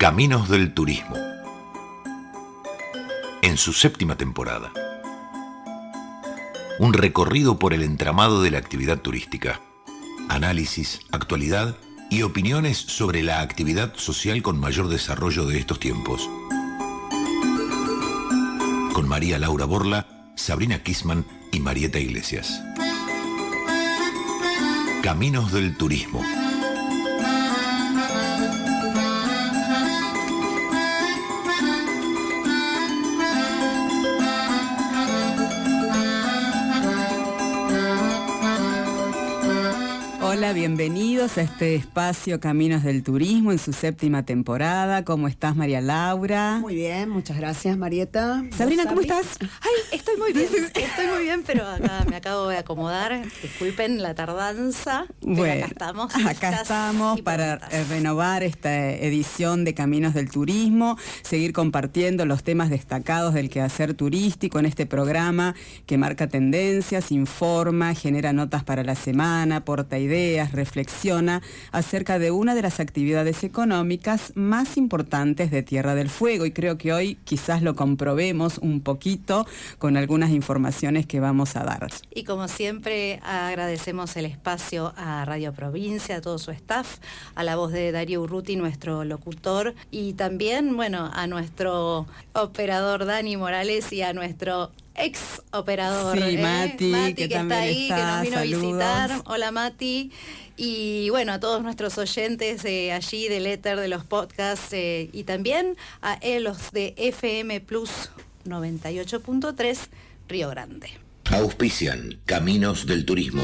Caminos del Turismo. En su séptima temporada. Un recorrido por el entramado de la actividad turística. Análisis, actualidad y opiniones sobre la actividad social con mayor desarrollo de estos tiempos. Con María Laura Borla, Sabrina Kisman y Marieta Iglesias. Caminos del Turismo. Bienvenidos a este espacio Caminos del Turismo en su séptima temporada. ¿Cómo estás, María Laura? Muy bien, muchas gracias, Marieta. Sabrina, ¿cómo estás? Ay, estoy muy bien, estoy muy bien, pero acá me acabo de acomodar. Disculpen la tardanza. Bueno, acá estamos. Acá estamos para renovar esta edición de Caminos del Turismo, seguir compartiendo los temas destacados del quehacer turístico en este programa que marca tendencias, informa, genera notas para la semana, aporta ideas reflexiona acerca de una de las actividades económicas más importantes de Tierra del Fuego y creo que hoy quizás lo comprobemos un poquito con algunas informaciones que vamos a dar. Y como siempre agradecemos el espacio a Radio Provincia, a todo su staff, a la voz de Darío Urruti, nuestro locutor, y también, bueno, a nuestro operador Dani Morales y a nuestro ex operador. Sí, ¿eh? Mati, que, está ahí, que nos vino a visitar. Hola Mati. Y bueno, a todos nuestros oyentes de allí, del éter, de los podcasts, eh, y también a los de FM Plus 98.3 Río Grande. Auspician Caminos del Turismo.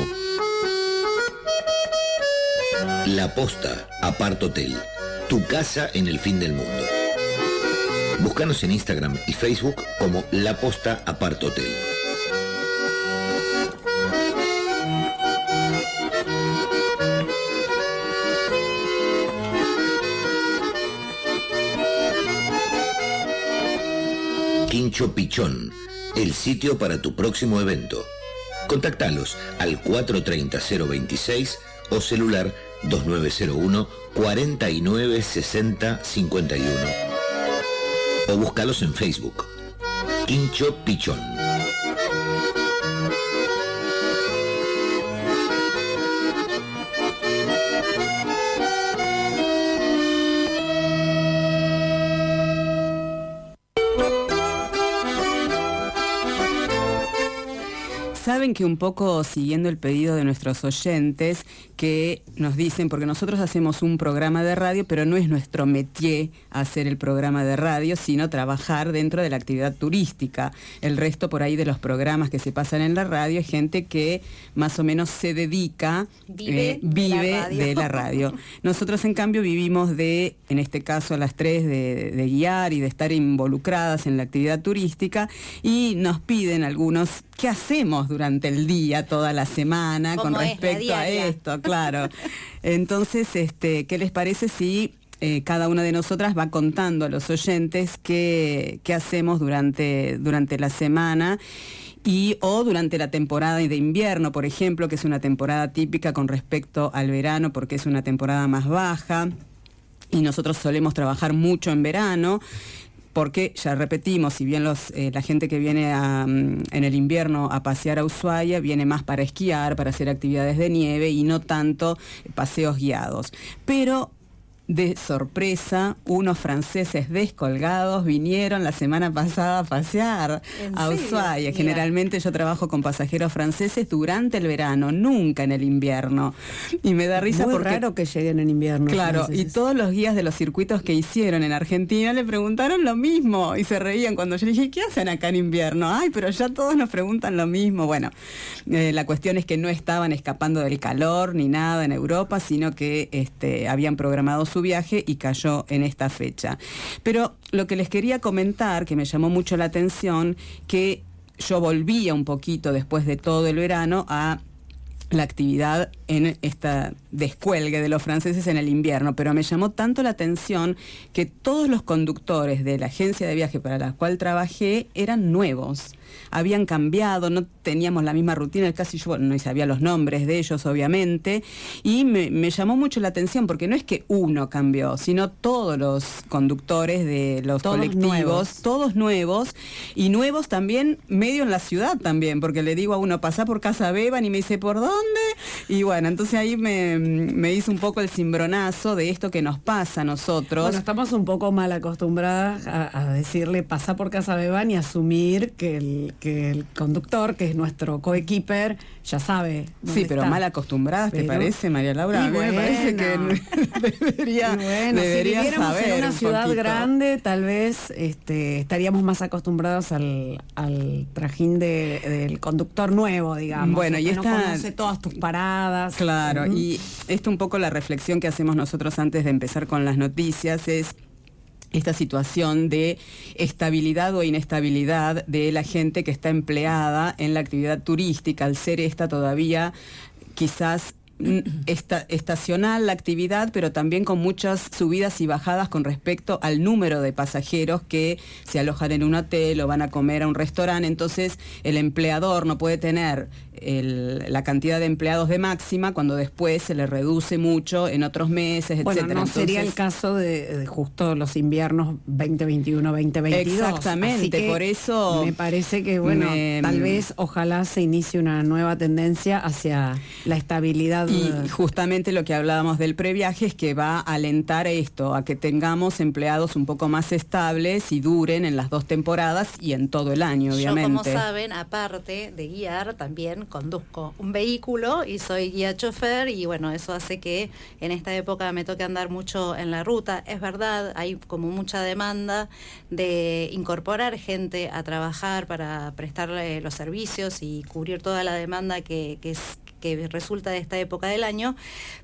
La Posta, Apart Hotel. Tu casa en el fin del mundo. Búscanos en Instagram y Facebook como La Posta Apart Hotel. Quincho Pichón, el sitio para tu próximo evento. Contactalos al 430-026 o celular 2901 4960 51 o búscalos en Facebook. Quincho Pichón. Que un poco siguiendo el pedido de nuestros oyentes, que nos dicen, porque nosotros hacemos un programa de radio, pero no es nuestro métier hacer el programa de radio, sino trabajar dentro de la actividad turística. El resto por ahí de los programas que se pasan en la radio es gente que más o menos se dedica, vive, eh, vive de, la radio. Nosotros en cambio vivimos de, en este caso a las tres, de, de guiar y de estar involucradas en la actividad turística y nos piden algunos qué hacemos durante el día, toda la semana, con respecto a esto, claro. Entonces, este, ¿qué les parece si eh, cada una de nosotras va contando a los oyentes qué, qué hacemos durante, durante la semana? y o durante la temporada de invierno, por ejemplo, que es una temporada típica con respecto al verano porque es una temporada más baja y nosotros solemos trabajar mucho en verano porque ya repetimos, si bien eh, la gente que viene mm, en el invierno a pasear a Ushuaia viene más para esquiar, para hacer actividades de nieve y no tanto paseos guiados. Pero de sorpresa, unos franceses descolgados vinieron la semana pasada a pasear a Ushuaia. Generalmente yo trabajo con pasajeros franceses durante el verano, nunca en el invierno. Y me da risa Muy porque raro que lleguen en invierno. Claro, y todos los guías de los circuitos que hicieron en Argentina le preguntaron lo mismo y se reían cuando yo dije, ¿qué hacen acá en invierno? Ay, pero ya todos nos preguntan lo mismo. Bueno, eh, la cuestión es que no estaban escapando del calor ni nada en Europa, sino que este, habían programado su viaje y cayó en esta fecha. Pero lo que les quería comentar, que me llamó mucho la atención, que yo volvía un poquito después de todo el verano a la actividad en esta descuelgue de los franceses en el invierno, pero me llamó tanto la atención que todos los conductores de la agencia de viaje para la cual trabajé eran nuevos. Habían cambiado, no teníamos la misma rutina, casi yo no sabía los nombres de ellos, obviamente, y me, llamó mucho la atención, porque no es que uno cambió, sino todos los conductores de los colectivos, todos nuevos, y nuevos también medio en la ciudad también, porque le digo a uno, pasa por Casa Beban y me dice, ¿por dónde? Y bueno, entonces ahí me, hizo un poco el cimbronazo de esto que nos pasa a nosotros. Bueno, estamos un poco mal acostumbradas a, a decirle, pasa por Casa Beban y asumir que el que el conductor, que es nuestro coequiper, ya sabe. Sí, pero mal acostumbradas, ¿te parece, María Laura? A mí me parece que debería, bueno, si viviéramos en una ciudad grande, tal vez este, estaríamos más acostumbrados al, trajín del conductor nuevo, digamos. Bueno, y esta... No conoce todas tus paradas. Claro, y esto un poco la reflexión que hacemos nosotros antes de empezar con las noticias es esta situación de estabilidad o inestabilidad de la gente que está empleada en la actividad turística, al ser esta todavía quizás estacional la actividad, pero también con muchas subidas y bajadas con respecto al número de pasajeros que se alojan en un hotel o van a comer a un restaurante. Entonces, el empleador no puede tener la cantidad de empleados de máxima cuando después se le reduce mucho en otros meses, bueno, etcétera. No sería el caso de, justo los inviernos 2021-2022. Exactamente, por eso me parece que bueno, tal vez ojalá se inicie una nueva tendencia hacia la estabilidad y justamente lo que hablábamos del previaje es que va a alentar esto, a que tengamos empleados un poco más estables y duren en las dos temporadas y en todo el año, obviamente. Yo, como saben, aparte de guiar, también conduzco un vehículo y soy guía chofer y bueno, eso hace que en esta época me toque andar mucho en la ruta. Es verdad, hay como mucha demanda de incorporar gente a trabajar para prestarle los servicios y cubrir toda la demanda que, es, que resulta de esta época del año,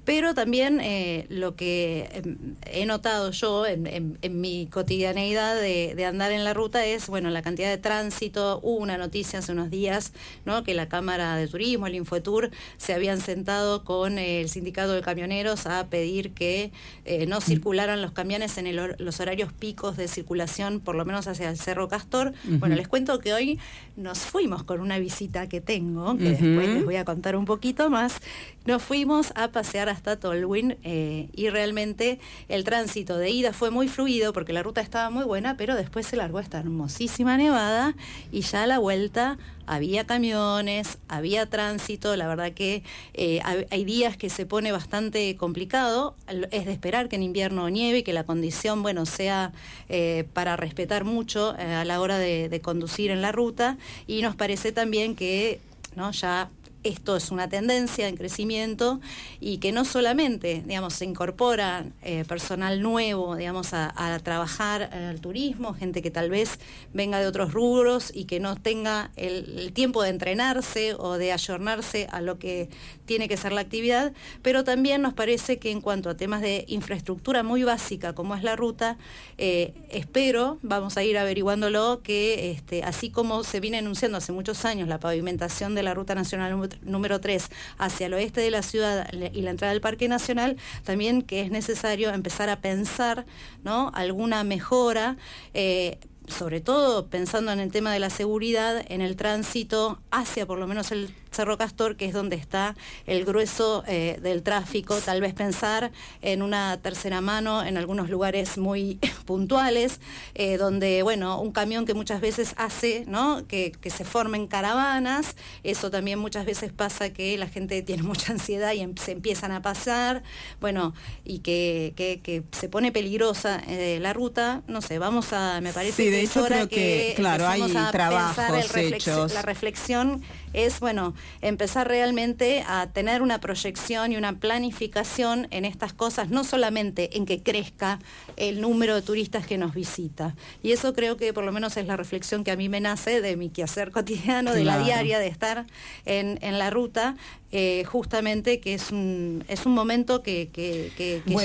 pero también eh, lo que em, he notado yo en, mi cotidianeidad de, andar en la ruta es, bueno, la cantidad de tránsito. Hubo una noticia hace unos días, ¿no? Que la Cámara de Turismo, el Infotour, se habían sentado con el sindicato de camioneros a pedir que eh, no circularan los camiones en los horarios picos de circulación, por lo menos hacia el Cerro Castor. Bueno, les cuento que hoy nos fuimos con una visita que tengo, que después les voy a contar un poquito más, nos fuimos a pasear hasta Tolwyn eh, y realmente el tránsito de ida fue muy fluido porque la ruta estaba muy buena, pero después se largó esta hermosísima nevada y ya a la vuelta había camiones, había tránsito, la verdad que eh, hay días que se pone bastante complicado, es de esperar que en invierno nieve que la condición, bueno, sea eh, para respetar mucho a la hora de, de conducir en la ruta y nos parece también que ¿no? ya esto es una tendencia en crecimiento y que no solamente, digamos, se incorpora eh, personal nuevo, digamos, a, trabajar al turismo, gente que tal vez venga de otros rubros y que no tenga el, tiempo de entrenarse o de ayornarse a lo que tiene que ser la actividad, pero también nos parece que en cuanto a temas de infraestructura muy básica como es la ruta, eh, espero, vamos a ir averiguándolo, que este, así como se viene anunciando hace muchos años la pavimentación de la Ruta Nacional número 3 hacia el oeste de la ciudad y la entrada del Parque Nacional, también que es necesario empezar a pensar ¿no? alguna mejora. Eh, sobre todo pensando en el tema de la seguridad en el tránsito hacia por lo menos el Cerro Castor, que es donde está el grueso eh, del tráfico, tal vez pensar en una tercera mano en algunos lugares muy puntuales, eh, donde, bueno, un camión que muchas veces hace, ¿no? Que, se formen caravanas, eso también muchas veces pasa que la gente tiene mucha ansiedad y em, se empiezan a pasar, bueno, y que, se pone peligrosa eh, la ruta, no sé, vamos a, me parece que es hora que, claro, hay trabajos hechos. la reflexión. Es, bueno, empezar realmente a tener una proyección y una planificación en estas cosas, no solamente en que crezca el número de turistas que nos visita. Y eso creo que por lo menos es la reflexión que a mí me nace de mi quehacer cotidiano, de la diaria, de estar en, la ruta, eh, justamente que es un, es un momento que,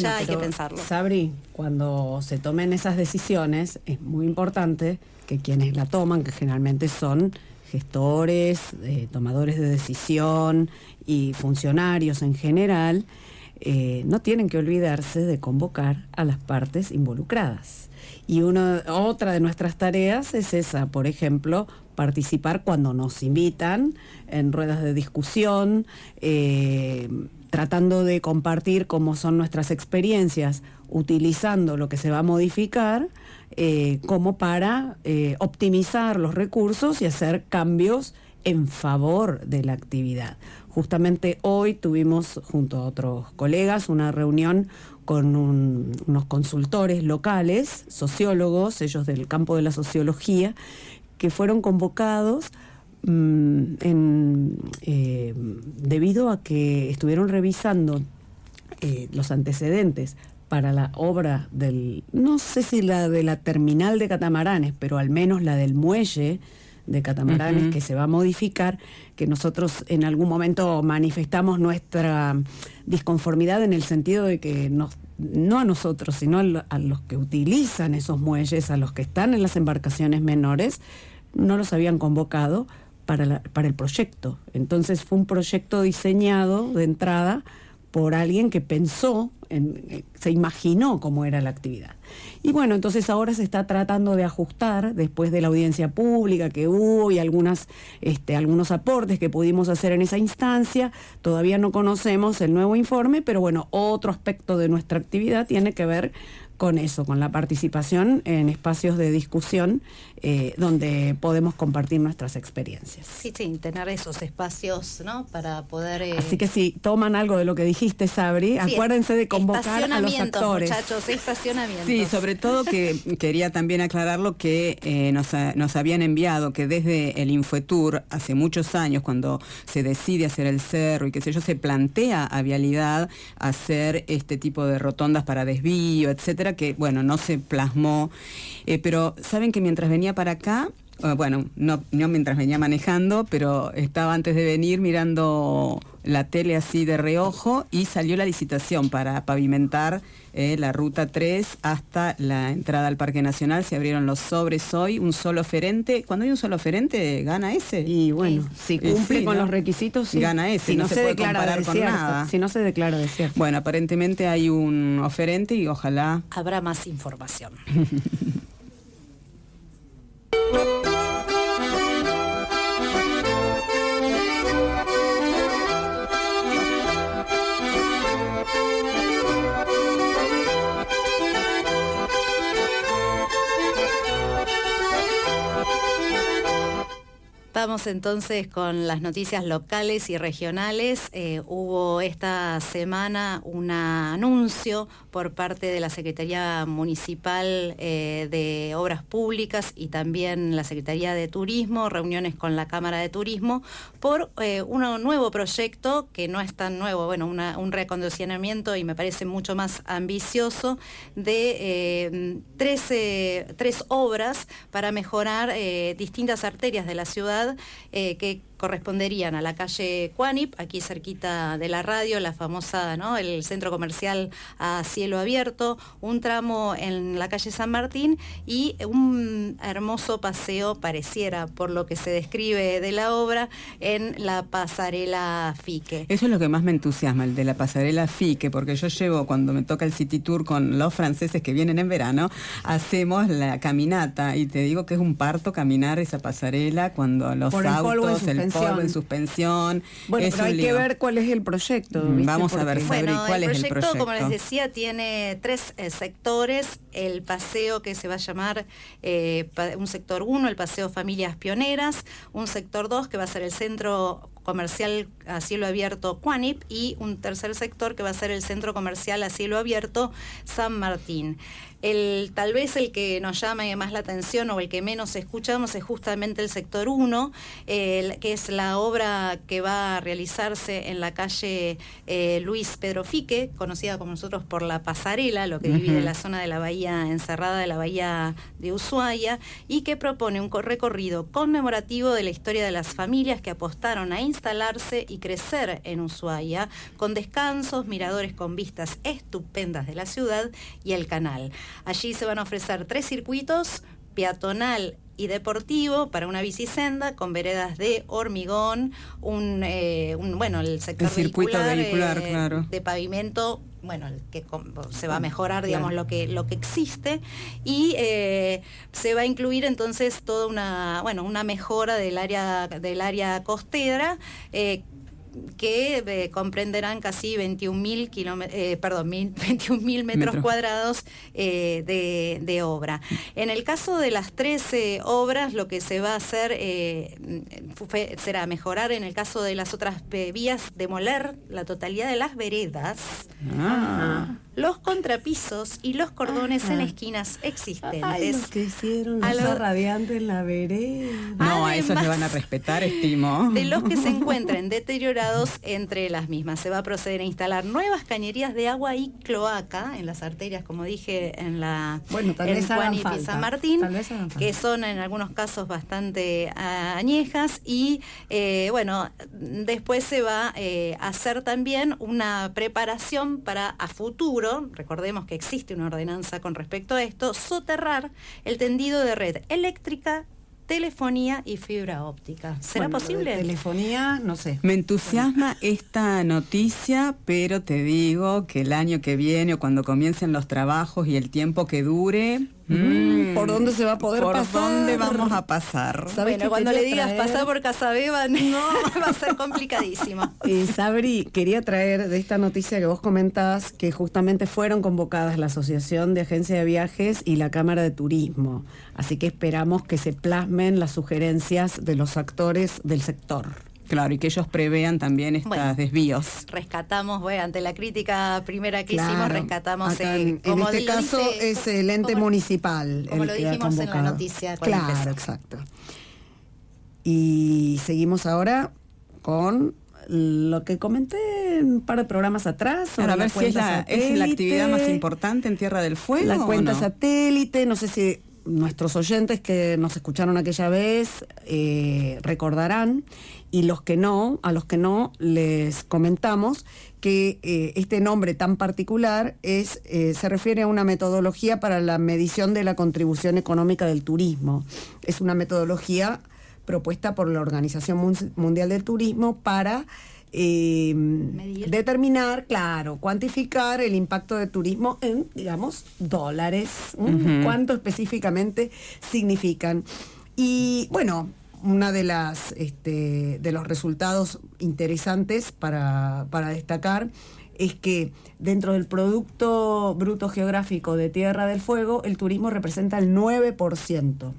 ya hay que pensarlo. Sabri, cuando se tomen esas decisiones, es muy importante que quienes la toman, que generalmente son gestores, eh, tomadores de decisión y funcionarios en general, eh, no tienen que olvidarse de convocar a las partes involucradas. Y una, otra de nuestras tareas es esa, por ejemplo, participar cuando nos invitan en ruedas de discusión, eh, tratando de compartir cómo son nuestras experiencias, utilizando lo que se va a modificar eh, como para optimizar los recursos y hacer cambios en favor de la actividad. Justamente hoy tuvimos junto a otros colegas una reunión con unos consultores locales, sociólogos, ellos del campo de la sociología, que fueron convocados mm, eh, debido a que estuvieron revisando eh, los antecedentes para la obra del, no sé si la de la terminal de catamaranes, pero al menos la del muelle de catamaranes que se va a modificar, que nosotros en algún momento manifestamos nuestra disconformidad en el sentido de que no a nosotros, sino a los que utilizan esos muelles, a los que están en las embarcaciones menores, no los habían convocado para, para el proyecto. Entonces fue un proyecto diseñado de entrada por alguien que pensó, en, se imaginó cómo era la actividad. Y bueno, entonces ahora se está tratando de ajustar, después de la audiencia pública que hubo y este, algunos aportes que pudimos hacer en esa instancia, todavía no conocemos el nuevo informe, pero bueno, otro aspecto de nuestra actividad tiene que ver con eso, con la participación en espacios de discusión eh, donde podemos compartir nuestras experiencias. Sí, sí, tener esos espacios, ¿no? Para poder... Eh, Así que si toman algo de lo que dijiste, Sabri, acuérdense de convocar a los actores. muchachos, estacionamientos. Sí, sobre todo que quería también aclararlo que eh, nos, nos habían enviado que desde el Infotour, hace muchos años, cuando se decide hacer el cerro y qué sé yo, se plantea a Vialidad hacer este tipo de rotondas para desvío, etcétera, que bueno, no se plasmó. pero saben que mientras venía para acá, eh, bueno, no, mientras venía manejando, pero estaba antes de venir mirando la tele así de reojo y salió la licitación para pavimentar eh, la ruta 3 hasta la entrada al Parque Nacional. Se abrieron los sobres hoy, un solo oferente. Cuando hay un solo oferente, gana ese. Y bueno, si cumple con los requisitos, gana ese. Si no, se, declara con nada. Si no se declara desierto. Bueno, aparentemente hay un oferente y ojalá... Habrá más información. Vamos entonces con las noticias locales y regionales. Eh, hubo esta semana un anuncio por parte de la Secretaría Municipal eh, de Obras Públicas y también la Secretaría de Turismo, reuniones con la Cámara de Turismo, por eh, un nuevo proyecto que no es tan nuevo, bueno, un recondicionamiento y me parece mucho más ambicioso de 13, tres obras para mejorar distintas arterias de la ciudad eh, que corresponderían a la calle Cuanip, aquí cerquita de la radio, la famosa, ¿no? El centro comercial a cielo abierto, un tramo en la calle San Martín y un hermoso paseo, pareciera, por lo que se describe de la obra, en la pasarela Fique. Eso es lo que más me entusiasma, el de la pasarela Fique, porque yo llevo, cuando me toca el City Tour con los franceses que vienen en verano, hacemos la caminata y te digo que es un parto caminar esa pasarela cuando los autos, el en suspensión. Bueno, pero hay que ver cuál es el proyecto. Mm, vamos a ver, bueno, cuál el es el proyecto. Como les decía, tiene tres eh, sectores. El paseo que se va a llamar eh, un sector 1, el paseo Familias Pioneras, un sector 2 que va a ser el centro comercial a cielo abierto Cuanip y un tercer sector que va a ser el centro comercial a cielo abierto San Martín. El, tal vez el que nos llama más la atención o el que menos escuchamos es justamente el sector 1, que es la obra que va a realizarse en la calle eh, Luis Pedro Fique, conocida como nosotros por la pasarela, lo que divide la zona de la bahía encerrada de la bahía de Ushuaia, y que propone un recorrido conmemorativo de la historia de las familias que apostaron a instalarse y crecer en Ushuaia, con descansos, miradores con vistas estupendas de la ciudad y el canal. Allí se van a ofrecer tres circuitos, peatonal, y deportivo para una bicisenda con veredas de hormigón, un, eh, bueno, el sector circuito vehicular, eh, claro. de pavimento bueno, que se va a mejorar, digamos, lo que lo que existe. Y eh, se va a incluir entonces toda una, bueno, una mejora del área del área costera que eh, comprenderán casi 21.000 eh, perdón, 21 metros, cuadrados eh, de, obra. En el caso de las 13 obras, lo que se va a hacer será mejorar en el caso de las otras vías, demoler la totalidad de las veredas. Ah los contrapisos y los cordones en esquinas existentes. Ay, los que hicieron la radiante en la vereda. No, a esos se van a respetar, estimo. De los que se encuentran deteriorados entre las mismas. Se va a proceder a instalar nuevas cañerías de agua y cloaca en las arterias, como dije, en la bueno, Juan y San Martín, que son en algunos casos bastante añejas. Y eh, bueno, después se va eh, a hacer también una preparación para a futuro recordemos que existe una ordenanza con respecto a esto, soterrar el tendido de red eléctrica telefonía y fibra óptica. ¿Será posible? telefonía, no sé. Me entusiasma esta noticia, pero te digo que el año que viene o cuando comiencen los trabajos y el tiempo que dure, Mm. ¿Por dónde se va a poder ¿Por pasar? dónde vamos a pasar? Bueno, cuando le digas pasar por Casabeba, no, va a ser complicadísimo. Eh, Sabri, quería traer de esta noticia que vos comentás que justamente fueron convocadas la Asociación de Agencias de Viajes y la Cámara de Turismo. Así que esperamos que se plasmen las sugerencias de los actores del sector. Claro, y que ellos prevean también estos desvíos. Rescatamos, bueno, ante la crítica primera que hicimos, rescatamos... Eh, en, este caso es el ente municipal. Como lo dijimos en la noticia. Claro, exacto. Y seguimos ahora con lo que comenté un par de programas atrás. Para ver si es la, actividad más importante en Tierra del Fuego. La cuenta satélite, no sé si nuestros oyentes que nos escucharon aquella vez eh, recordarán y los que no, a los que no les comentamos que eh, este nombre tan particular es, eh, se refiere a una metodología para la medición de la contribución económica del turismo. Es una metodología propuesta por la Organización Mundial del Turismo para determinar, claro, cuantificar el impacto del turismo en, digamos, dólares, cuánto específicamente significan. Y bueno, una de las este, de los resultados interesantes para, para destacar es que dentro del Producto Bruto Geográfico de Tierra del Fuego, el turismo representa el 9%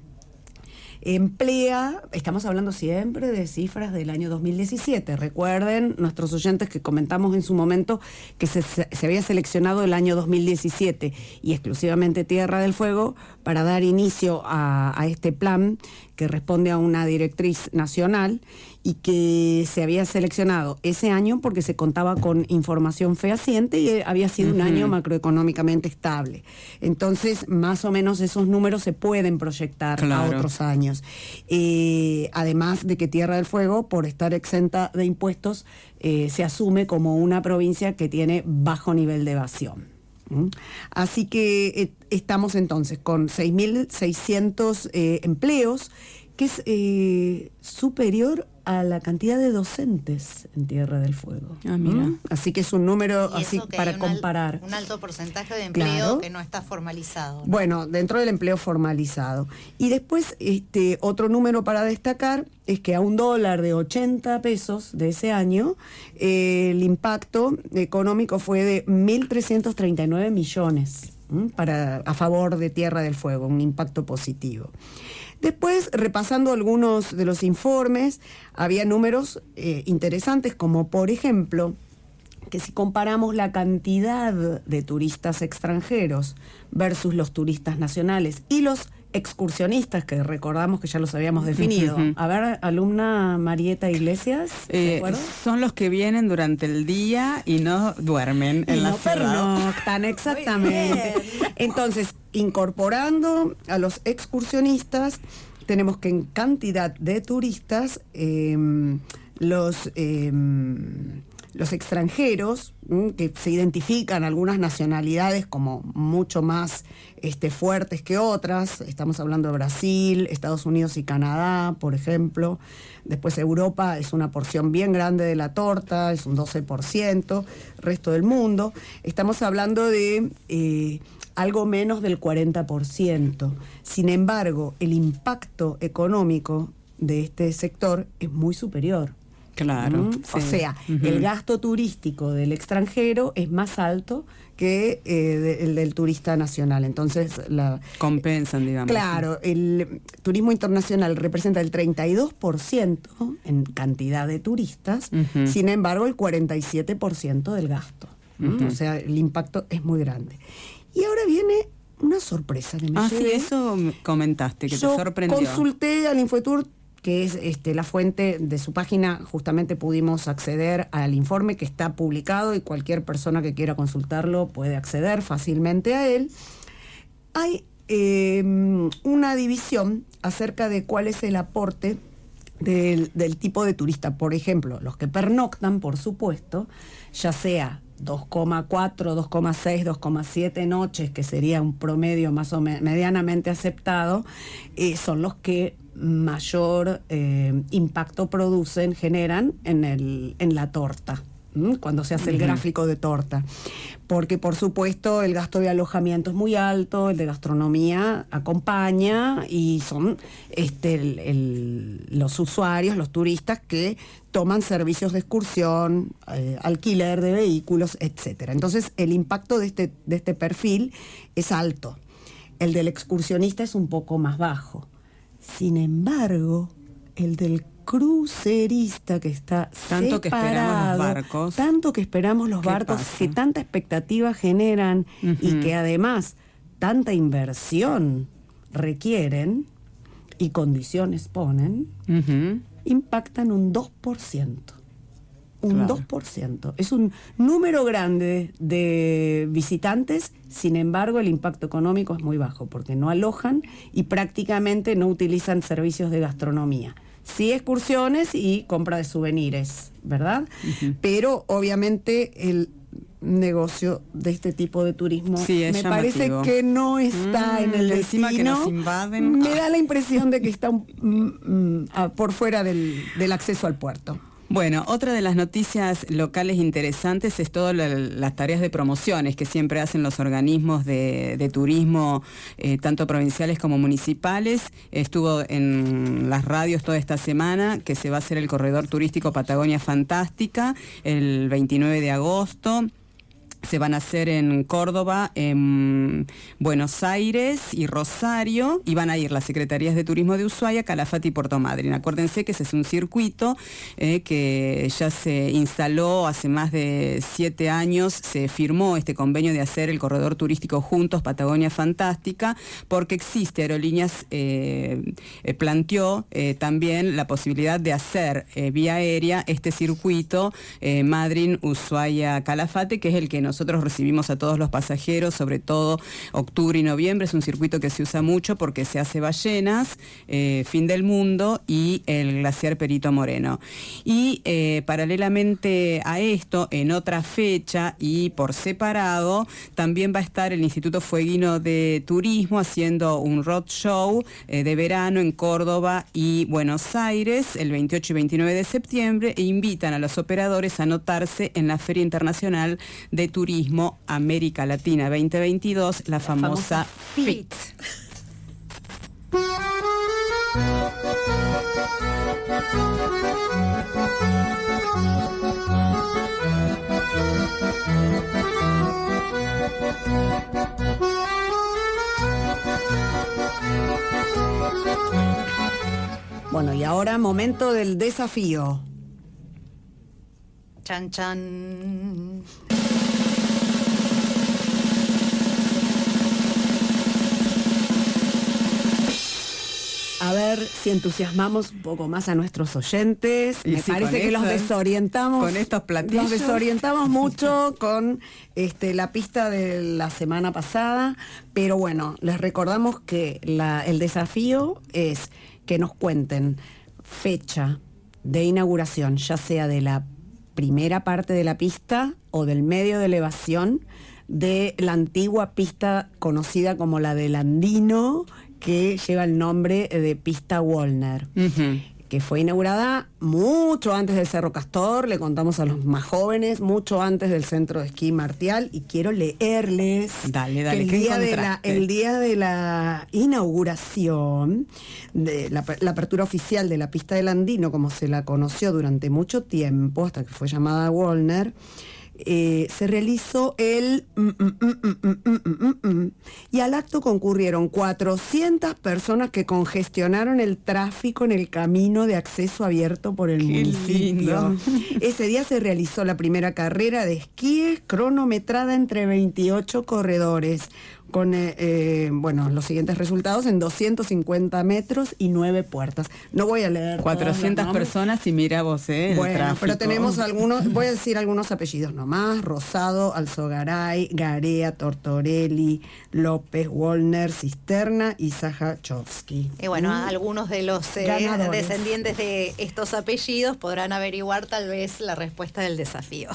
emplea, estamos hablando siempre de cifras del año 2017. Recuerden nuestros oyentes que comentamos en su momento que se, había seleccionado el año 2017 y exclusivamente Tierra del Fuego para dar inicio a este plan que responde a una directriz nacional y que se había seleccionado ese año porque se contaba con información fehaciente y había sido un año macroeconómicamente estable. Entonces, más o menos esos números se pueden proyectar a otros años. Eh, además de que Tierra del Fuego, por estar exenta de impuestos, eh, se asume como una provincia que tiene bajo nivel de evasión. Así que eh, estamos entonces con 6.600 empleos, que es superior a la cantidad de docentes en Tierra del Fuego. Ah, mira. ¿Mm? Así que es un número así para comparar. un alto porcentaje de empleo que no está formalizado. Bueno, dentro del empleo formalizado. Y después, este, otro número para destacar es que a un dólar de 80 pesos de ese año, eh, el impacto económico fue de 1.339 millones para, a favor de Tierra del Fuego, un impacto positivo. Después, repasando algunos de los informes, había números eh, interesantes, como por ejemplo, que si comparamos la cantidad de turistas extranjeros versus los turistas nacionales y los excursionistas, que recordamos que ya los habíamos definido. A ver, alumna Marieta Iglesias. Eh, son los que vienen durante el día y no duermen en la ciudad. tan exactamente. Entonces, incorporando a los excursionistas, tenemos que en cantidad de turistas, em, los... Em, los extranjeros, que se identifican algunas nacionalidades como mucho más este, fuertes que otras, estamos hablando de Brasil, Estados Unidos y Canadá, por ejemplo, después Europa es una porción bien grande de la torta, es un 12%, resto del mundo, estamos hablando de... Eh, algo menos del 40%. Sin embargo, el impacto económico de este sector es muy superior. Claro. ¿Mm? O sea, el gasto turístico del extranjero es más alto que eh, el del turista nacional. Entonces, la, compensan, digamos. Claro, el turismo internacional representa el 32% en cantidad de turistas, sin embargo, el 47% del gasto. O sea, el impacto es muy grande. Y ahora viene una sorpresa que me Ah, sí, eso comentaste, que te sorprendió. Consulté al Infotour que es este, la fuente de su página, justamente pudimos acceder al informe que está publicado y cualquier persona que quiera consultarlo puede acceder fácilmente a él. Hay em, una división acerca de cuál es el aporte del, tipo de turista. Por ejemplo, los que pernoctan, por supuesto, ya sea 2,4, 2,6, 2,7 noches, que sería un promedio más o medianamente aceptado, eh, son los que mayor eh, impacto producen, generan en, el, en la torta cuando se hace el gráfico de torta. Porque por supuesto el gasto de alojamiento es muy alto, el de gastronomía acompaña y son este, los usuarios, los turistas que toman servicios de excursión, eh, alquiler de vehículos, etc. Entonces el impacto de este, de este perfil es alto. El del excursionista es un poco más bajo. Sin embargo, el del crucerista que está tanto que esperamos los barcos. tanto que esperamos los barcos que tanta expectativa generan y que además tanta inversión requieren y condiciones ponen impactan un 2% un 2%. Es un número grande de visitantes, sin embargo el impacto económico es muy bajo porque no alojan y prácticamente no utilizan servicios de gastronomía sí excursiones y compra de souvenirs, ¿verdad? Pero obviamente el negocio de este tipo de turismo me parece que no está mm, en el destino que nos invaden. me da la impresión de que está mm, mm, por fuera del acceso al puerto bueno, otra de las noticias locales interesantes es todas las tareas de promociones que siempre hacen los organismos de, turismo, eh, tanto provinciales como municipales. Estuvo en las radios toda esta semana que se va a hacer el corredor turístico Patagonia Fantástica el 29 de agosto se van a hacer en Córdoba, en Buenos Aires y Rosario, y van a ir las Secretarías de Turismo de Ushuaia, Calafate y Puerto Madryn. Acuérdense que ese es un circuito eh, que ya se instaló hace más de siete años, se firmó este convenio de hacer el corredor turístico juntos, Patagonia Fantástica, porque existe Aerolíneas, eh, eh, planteó también la posibilidad de hacer vía aérea este circuito Madryn, Ushuaia, Calafate, que es el que nos nosotros recibimos a todos los pasajeros, sobre todo octubre y noviembre, es un circuito que se usa mucho porque se hace ballenas, eh, fin del mundo y el glaciar Perito Moreno. Y eh, paralelamente a esto, en otra fecha y por separado, también va a estar el Instituto Fueguino de Turismo haciendo un road show eh, de verano en Córdoba y Buenos Aires el 28 y 29 de septiembre e invitan a los operadores a anotarse en la Feria Internacional de Turismo Turismo América Latina 2022, la, famosa, FIT. Bueno, y ahora momento del desafío. Chan, chan. A ver si entusiasmamos un poco más a nuestros oyentes. Me parece que los desorientamos. Con estos platillos. Los desorientamos mucho con este, la pista de la semana pasada. Pero bueno, les recordamos que el desafío es que nos cuenten fecha de inauguración, ya sea de la primera parte de la pista o del medio de elevación de la antigua pista conocida como la del Andino, que lleva el nombre de pista Wolner que fue inaugurada mucho antes del Cerro Castor, le contamos a los más jóvenes, mucho antes del centro de esquí Martial, y quiero leerles dale, dale, el, día de la, el día de la inauguración, de la, la, apertura oficial de la pista del Andino, como se la conoció durante mucho tiempo, hasta que fue llamada Wolner, eh, se realizó el mm, mm, mm, y al acto concurrieron 400 personas que congestionaron el tráfico en el camino de acceso abierto por el municipio. Ese día se realizó la primera carrera de esquíes cronometrada entre 28 corredores con eh, eh, bueno, los siguientes resultados en 250 metros y 9 puertas. No voy a leer. 400 personas y mira vos, ¿eh? bueno, pero tenemos algunos, voy a decir algunos apellidos nomás: Rosado, Alzogaray, Garea, Tortorelli, López, Wolner, Cisterna y Sajachovsky. Y bueno, ¿Mm? algunos de los eh, descendientes de estos apellidos podrán averiguar tal vez la respuesta del desafío.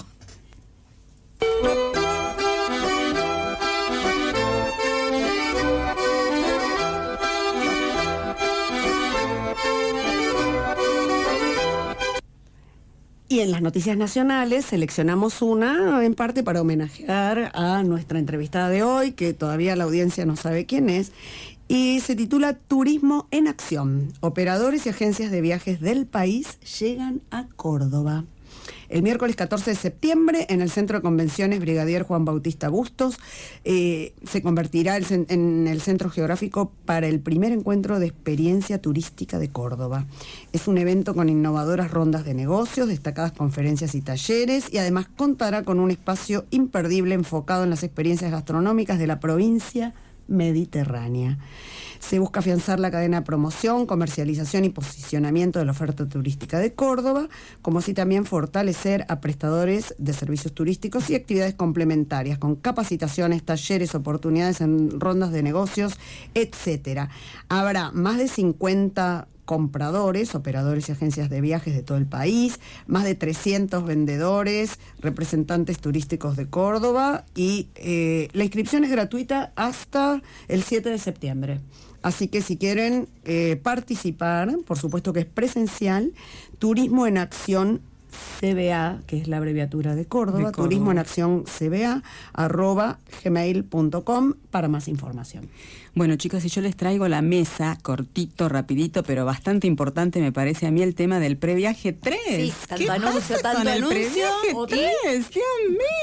Y en las noticias nacionales seleccionamos una en parte para homenajear a nuestra entrevistada de hoy, que todavía la audiencia no sabe quién es, y se titula Turismo en Acción. Operadores y agencias de viajes del país llegan a Córdoba. El miércoles 14 de septiembre, en el Centro de Convenciones Brigadier Juan Bautista Bustos, eh, se convertirá en el centro geográfico para el primer encuentro de experiencia turística de Córdoba. Es un evento con innovadoras rondas de negocios, destacadas conferencias y talleres, y además contará con un espacio imperdible enfocado en las experiencias gastronómicas de la provincia mediterránea. Se busca afianzar la cadena de promoción, comercialización y posicionamiento de la oferta turística de Córdoba, como así también fortalecer a prestadores de servicios turísticos y actividades complementarias, con capacitaciones, talleres, oportunidades en rondas de negocios, etcétera. Habrá más de 50 compradores, operadores y agencias de viajes de todo el país, más de 300 vendedores, representantes turísticos de Córdoba y eh, la inscripción es gratuita hasta el 7 de septiembre. Así que si quieren eh, participar, por supuesto que es presencial, Turismo en Acción CBA, que es la abreviatura de Córdoba, Turismo en Acción CBA, arroba gmail.com para más información. Bueno, chicos, si yo les traigo la mesa, cortito, rapidito, pero bastante importante, me parece a mí el tema del previaje 3. Sí, tanto anuncio, tanto anuncio. El previaje 3, Dios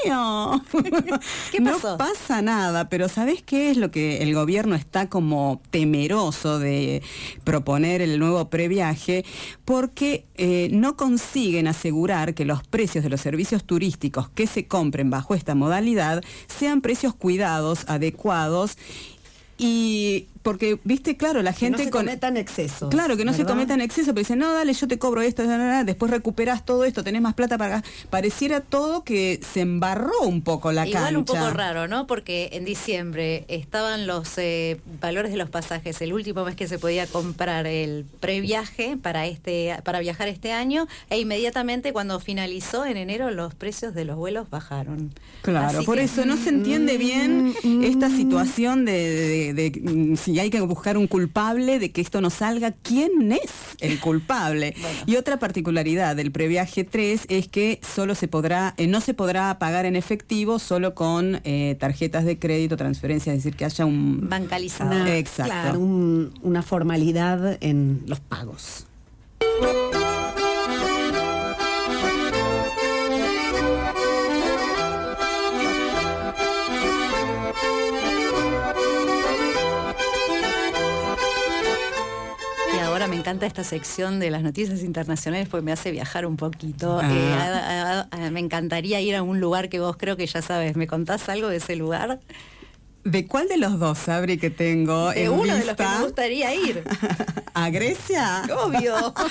mío. ¿Qué pasó? No pasa nada, pero ¿sabés qué es lo que el gobierno está como temeroso de proponer el nuevo previaje? Porque eh, no consiguen asegurar que los precios de los servicios turísticos que se compren bajo esta modalidad sean precios cuidados, adecuados y porque, viste, claro, la gente... Que no se cometan excesos. Claro, que no se cometan excesos, pero dicen, no, dale, yo te cobro esto, después recuperas todo esto, tenés más plata para... Pareciera todo que se embarró un poco la Igual un poco raro, ¿no? Porque en diciembre estaban los eh, valores de los pasajes, el último mes que se podía comprar el previaje para, este, para viajar este año, e inmediatamente cuando finalizó en enero los precios de los vuelos bajaron. Claro, por eso no se entiende bien mm, esta mm. situación de, de, mm, y hay que buscar un culpable de que esto no salga, ¿quién es el culpable? Y otra particularidad del previaje 3 es que solo se podrá, eh, no se podrá pagar en efectivo solo con eh, tarjetas de crédito, transferencias, es decir, que haya un... Bancalizado. Exacto. Claro, una formalidad en los pagos. Encanta esta sección de las noticias internacionales porque me hace viajar un poquito. Ah. Eh, me encantaría ir a un lugar que vos creo que ya sabes. ¿Me contás algo de ese lugar? ¿De cuál de los dos, Sabri, que tengo? De uno de los que me gustaría ir. ¿A Grecia? Obvio.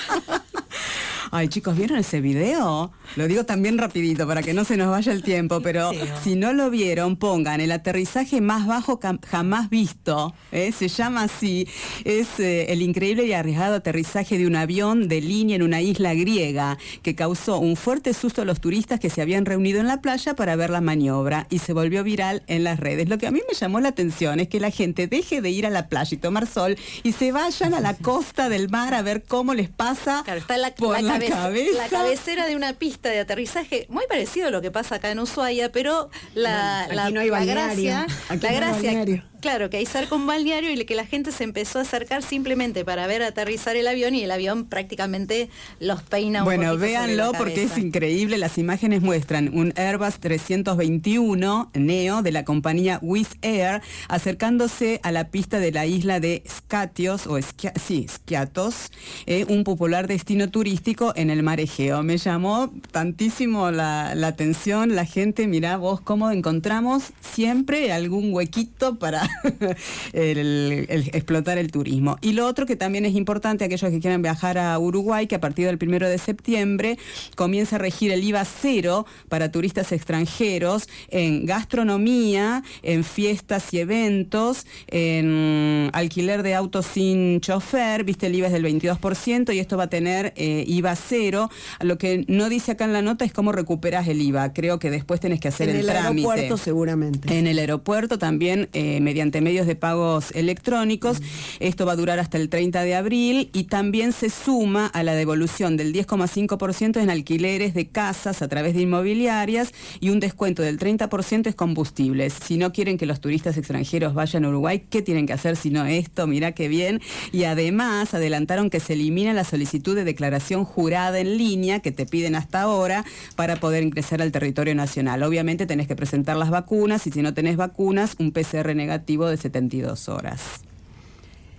Ay, chicos, ¿vieron ese video? Lo digo también rapidito para que no se nos vaya el tiempo, pero si no lo vieron, pongan el aterrizaje más bajo jamás visto. ¿eh? Se llama así. Es eh, el increíble y arriesgado aterrizaje de un avión de línea en una isla griega que causó un fuerte susto a los turistas que se habían reunido en la playa para ver la maniobra y se volvió viral en las redes. Lo que a mí me llamó la atención es que la gente deje de ir a la playa y tomar sol y se vayan a la costa del mar a ver cómo les pasa claro, está la, por la, cabeza, la cabecera de una pista de aterrizaje, muy parecido a lo que pasa acá en Ushuaia, pero la, la, no hay gracia, la gracia Claro, que hay cerca un balneario y que la gente se empezó a acercar simplemente para ver aterrizar el avión y el avión prácticamente los peina un Bueno, véanlo porque es increíble. Las imágenes muestran un Airbus 321 Neo de la compañía Wizz Air acercándose a la pista de la isla de Skatios, o sí, Skiatos, eh, un popular destino turístico en el mar Egeo. Me llamó tantísimo la, la atención la gente. Mirá vos cómo encontramos siempre algún huequito para el, explotar el turismo. Y lo otro que también es importante, aquellos que quieran viajar a Uruguay, que a partir del primero de septiembre comienza a regir el IVA cero para turistas extranjeros en gastronomía, en fiestas y eventos, en alquiler de autos sin chofer, viste, el IVA es del 22% y esto va a tener eh, IVA cero. Lo que no dice acá en la nota es cómo recuperas el IVA. Creo que después tenés que hacer el, trámite. En el aeropuerto seguramente. En el aeropuerto también, eh, mediante ante medios de pagos electrónicos. Esto va a durar hasta el 30 de abril y también se suma a la devolución del 10,5% en alquileres de casas a través de inmobiliarias y un descuento del 30% es combustibles. Si no quieren que los turistas extranjeros vayan a Uruguay, ¿qué tienen que hacer si no esto? Mirá qué bien. Y además adelantaron que se elimina la solicitud de declaración jurada en línea que te piden hasta ahora para poder ingresar al territorio nacional. Obviamente tenés que presentar las vacunas y si no tenés vacunas, un PCR negativo de 72 horas.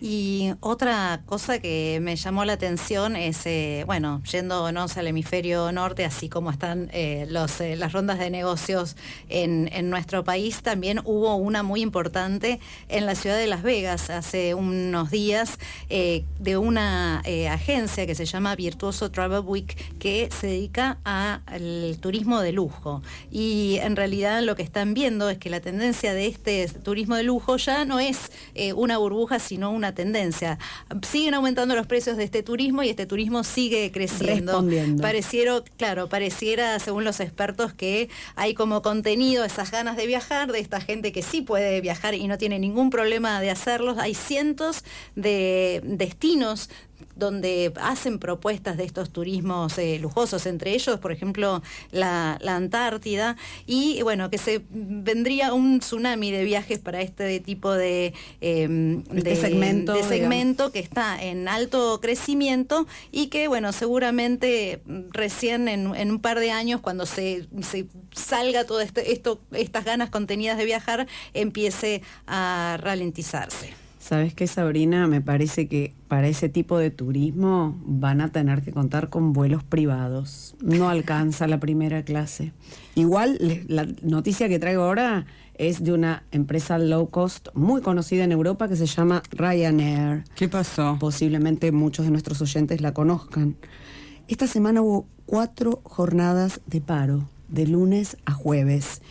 Y otra cosa que me llamó la atención es, eh, bueno, yéndonos al hemisferio norte, así como están eh, eh, las rondas de negocios en, nuestro país, también hubo una muy importante en la ciudad de Las Vegas hace unos días de una agencia que se llama Virtuoso Travel Week que se dedica al turismo de lujo. Y en realidad lo que están viendo es que la tendencia de este turismo de lujo ya no es una burbuja, sino una tendencia. Siguen aumentando los precios de este turismo y este turismo sigue creciendo. Pareciera, claro, pareciera, según los expertos, que hay como contenido esas ganas de viajar, de esta gente que sí puede viajar y no tiene ningún problema de hacerlo. Hay cientos de destinos donde hacen propuestas de estos turismos eh, lujosos, entre ellos, por ejemplo, la, Antártida, y bueno, que se vendría un tsunami de viajes para este tipo de, em, este segmento, de segmento que está en alto crecimiento y que, bueno, seguramente recién en, un par de años, cuando se, salga todo este, esto, estas ganas contenidas de viajar, empiece a ralentizarse. ¿Sabes qué, Sabrina? Me parece que para ese tipo de turismo van a tener que contar con vuelos privados. No alcanza la primera clase. Igual, la noticia que traigo ahora es de una empresa low cost muy conocida en Europa que se llama Ryanair. ¿Qué pasó? Posiblemente muchos de nuestros oyentes la conozcan. Esta semana hubo cuatro jornadas de paro, de lunes a jueves.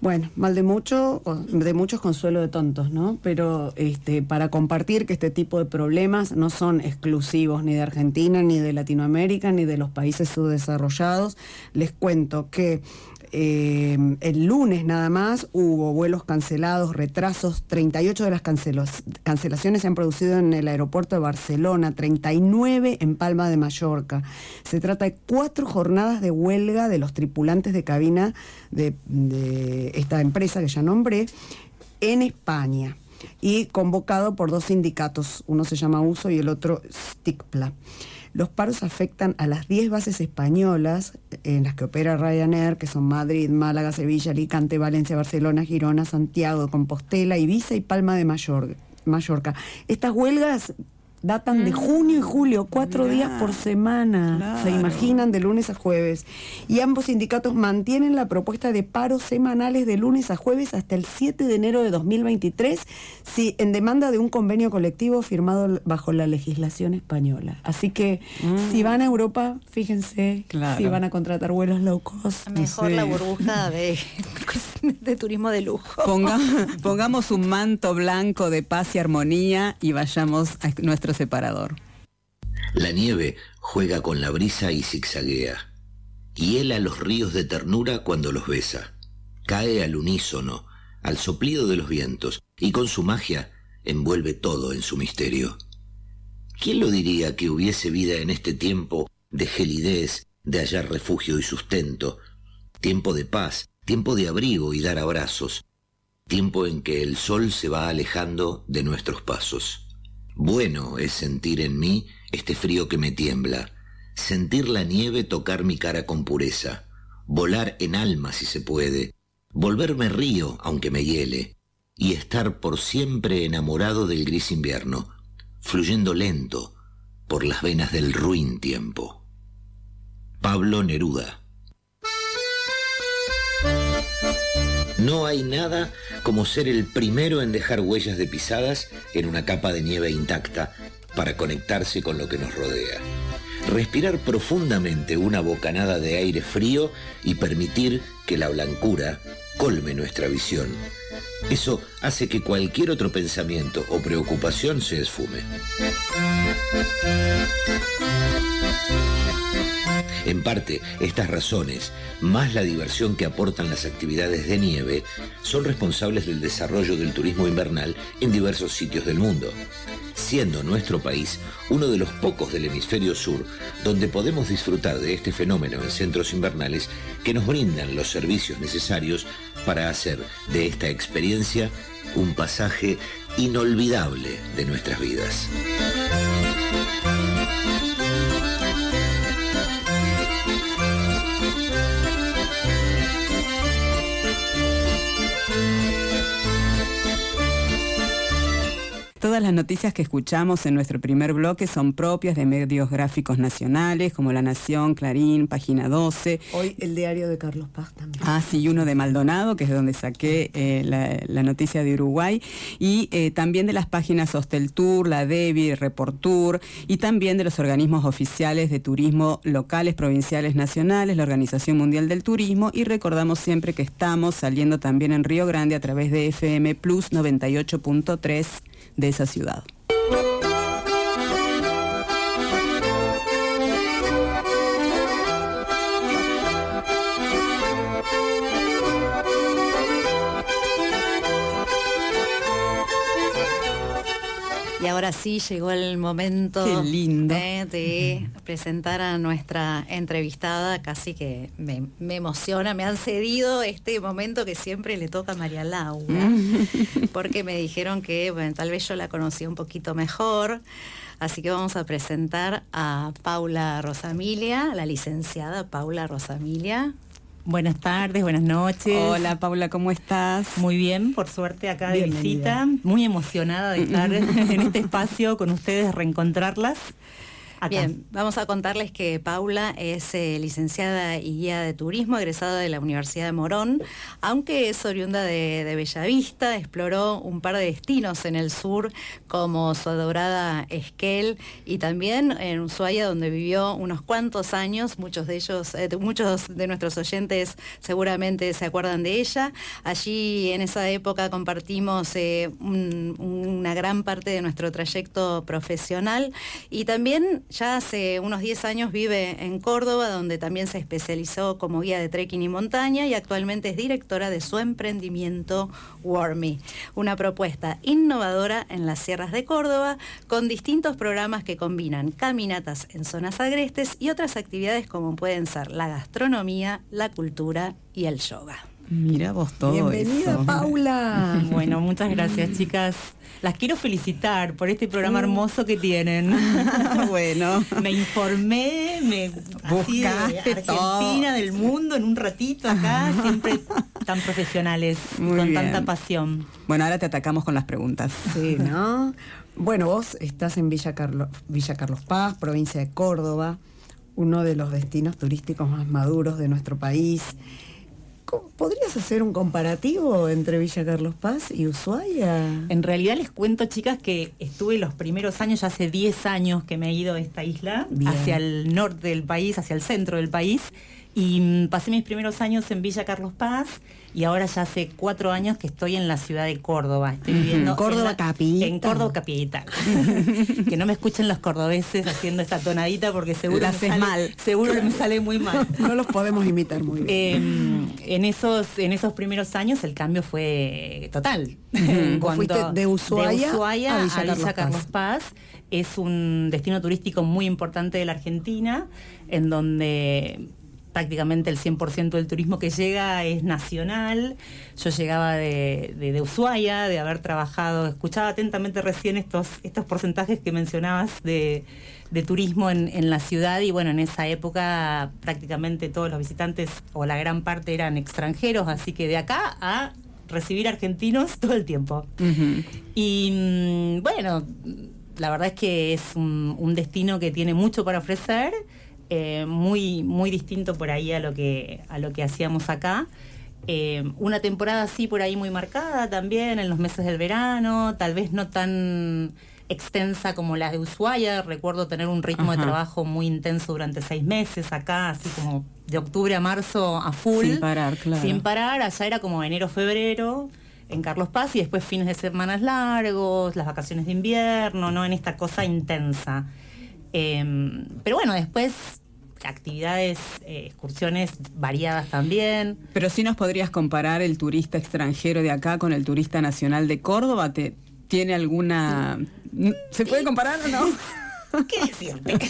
Bueno, mal de mucho, de muchos consuelo de tontos, ¿no? Pero este, para compartir que este tipo de problemas no son exclusivos ni de Argentina, ni de Latinoamérica, ni de los países subdesarrollados, les cuento que eh, el lunes nada más hubo vuelos cancelados, retrasos, 38 de las cancelaciones se han producido en el aeropuerto de Barcelona, 39 en Palma de Mallorca. Se trata de cuatro jornadas de huelga de los tripulantes de cabina de, de esta empresa que ya nombré en España y convocado por dos sindicatos, uno se llama USO y el otro STICPLA. Los paros afectan a las 10 bases españolas en las que opera Ryanair, que son Madrid, Málaga, Sevilla, Alicante, Valencia, Barcelona, Girona, Santiago, Compostela, Ibiza y Palma de Mallorca. Estas huelgas datan de junio y julio, cuatro Mirá, días por semana. Se imaginan de lunes a jueves. Y ambos sindicatos mantienen la propuesta de paros semanales de lunes a jueves hasta el 7 de enero de 2023, si, en demanda de un convenio colectivo firmado bajo la legislación española. Así que si van a Europa, fíjense Claro. si van a contratar vuelos low cost. Mejor Sí. la burbuja de, de turismo de lujo. Ponga- pongamos un manto blanco de paz y armonía y vayamos a separador. La nieve juega con la brisa y zigzaguea. Hiela los ríos de ternura cuando los besa. Cae al unísono, al soplido de los vientos, y con su magia envuelve todo en su misterio. ¿Quién lo diría que hubiese vida en este tiempo de gelidez, de hallar refugio y sustento? Tiempo de paz, tiempo de abrigo y dar abrazos. Tiempo en que el sol se va alejando de nuestros pasos. Bueno es sentir en mí este frío que me tiembla, sentir la nieve tocar mi cara con pureza, volar en alma si se puede, volverme río aunque me hiele, y estar por siempre enamorado del gris invierno, fluyendo lento por las venas del ruin tiempo. Pablo Neruda No hay nada como ser el primero en dejar huellas de pisadas en una capa de nieve intacta para conectarse con lo que nos rodea. Respirar profundamente una bocanada de aire frío y permitir que la blancura colme nuestra visión. Eso hace que cualquier otro pensamiento o preocupación se esfume. En parte, estas razones, más la diversión que aportan las actividades de nieve, son responsables del desarrollo del turismo invernal en diversos sitios del mundo, siendo nuestro país uno de los pocos del hemisferio sur donde podemos disfrutar de este fenómeno en centros invernales que nos brindan los servicios necesarios para hacer de esta experiencia un pasaje inolvidable de nuestras vidas. Todas las noticias que escuchamos en nuestro primer bloque son propias de medios gráficos nacionales como La Nación, Clarín, Página 12. Hoy el diario de Carlos Paz también. Ah, sí, y uno de Maldonado, que es de donde saqué eh, la, la noticia de Uruguay, y eh, también de las páginas Hostel Tour, La Devi, Report Tour, y también de los organismos oficiales de turismo locales, provinciales, nacionales, la Organización Mundial del Turismo, y recordamos siempre que estamos saliendo también en Río Grande a través de FM Plus 98.3 de esa ciudad. Ahora sí llegó el momento Qué lindo. eh, de presentar a nuestra entrevistada. Casi que me, me emociona, me han cedido este momento que siempre le toca a María Laura, porque me dijeron que bueno, tal vez yo la conocí un poquito mejor. Así que vamos a presentar a Paula Rosamilia, la licenciada Paula Rosamilia. Buenas tardes, buenas noches. Hola Paula, ¿cómo estás? Muy bien, por suerte acá de Bienvenida. visita. Muy emocionada de estar en este espacio con ustedes, reencontrarlas. Bien, vamos a contarles que Paula es eh, licenciada y guía de turismo, egresada de la Universidad de Morón, aunque es oriunda de, de Bellavista, exploró un par de destinos en el sur, como su adorada Esquel, y también en Ushuaia, donde vivió unos cuantos años, muchos de ellos, eh, muchos de nuestros oyentes seguramente se acuerdan de ella. Allí en esa época compartimos eh, un- una gran parte de nuestro trayecto profesional. Y también ya hace unos 10 años vive en Córdoba, donde también se especializó como guía de trekking y montaña y actualmente es directora de su emprendimiento Warmy, una propuesta innovadora en las sierras de Córdoba con distintos programas que combinan caminatas en zonas agrestes y otras actividades como pueden ser la gastronomía, la cultura y el yoga. Mira vos todo Bienvenida, eso. Paula. Bueno, muchas gracias, chicas. Las quiero felicitar por este programa hermoso que tienen. bueno. Me informé, me así de Buscaste Argentina, todo. del mundo, en un ratito acá, siempre tan profesionales Muy con bien. tanta pasión. Bueno, ahora te atacamos con las preguntas. Sí, ¿no? Bueno, vos estás en Villa Carlos, Villa Carlos Paz, provincia de Córdoba, uno de los destinos turísticos más maduros de nuestro país. ¿Cómo- ¿Podrías hacer un comparativo entre Villa Carlos Paz y Ushuaia? En realidad les cuento, chicas, que estuve los primeros años, ya hace 10 años que me he ido de esta isla, Bien. hacia el norte del país, hacia el centro del país, y mm, pasé mis primeros años en Villa Carlos Paz, y ahora ya hace cuatro años que estoy en la ciudad de Córdoba. Estoy viviendo en Córdoba la- capital. En Córdoba capital. que no me escuchen los cordobeses haciendo esta tonadita porque seguro, me sale, mal. seguro que me sale muy mal. No los podemos imitar muy bien. Eh, en esos en esos primeros años el cambio fue total. En fuiste de Ushuaia de Ushuaia a Villa a Villa Carlos Carlos Paz. Es un destino turístico muy importante de la Argentina, en donde prácticamente el 100% del turismo que llega es nacional. Yo llegaba de, de, de Ushuaia, de haber trabajado, escuchaba atentamente recién estos, estos porcentajes que mencionabas de, de turismo en, en la ciudad y bueno, en esa época prácticamente todos los visitantes o la gran parte eran extranjeros, así que de acá a recibir argentinos todo el tiempo. Y mm, bueno, la verdad es que es un, un destino que tiene mucho para ofrecer, eh, muy, muy distinto por ahí a lo que, a lo que hacíamos acá. Eh, una temporada así por ahí muy marcada también en los meses del verano, tal vez no tan extensa como la de Ushuaia. Recuerdo tener un ritmo Ajá. de trabajo muy intenso durante seis meses acá, así como de octubre a marzo a full. Sin parar, claro. Sin parar, allá era como enero, febrero en Carlos Paz y después fines de semanas largos, las vacaciones de invierno, ¿no? En esta cosa intensa. Eh, pero bueno, después actividades, eh, excursiones variadas también. Pero sí nos podrías comparar el turista extranjero de acá con el turista nacional de Córdoba. ¿Te, ¿Tiene alguna... ¿Se puede comparar o no? ¿Qué decirte?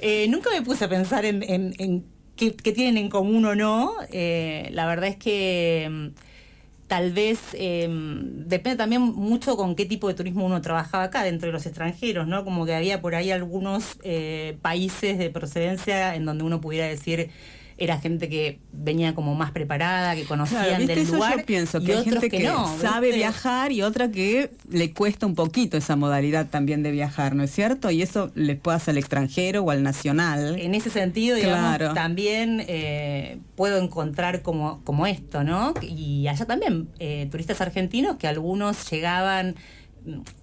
Eh, nunca me puse a pensar en, en- en qué, qué tienen en común o no. Eh, la verdad es que mm, tal vez eh, depende también mucho con qué tipo de turismo uno trabajaba acá dentro de los extranjeros, ¿no? Como que había por ahí algunos eh, países de procedencia en donde uno pudiera decir era gente que venía como más preparada, que conocían Claro, ¿viste? del Eso lugar. yo pienso y que hay gente que, no, sabe ¿viste? viajar y otra que le cuesta un poquito esa modalidad también de viajar, ¿no es cierto? Y eso le puede hacer al extranjero o al nacional. En ese sentido, digamos, Claro. también eh, puedo encontrar como, como esto, ¿no? Y allá también, eh, turistas argentinos que algunos llegaban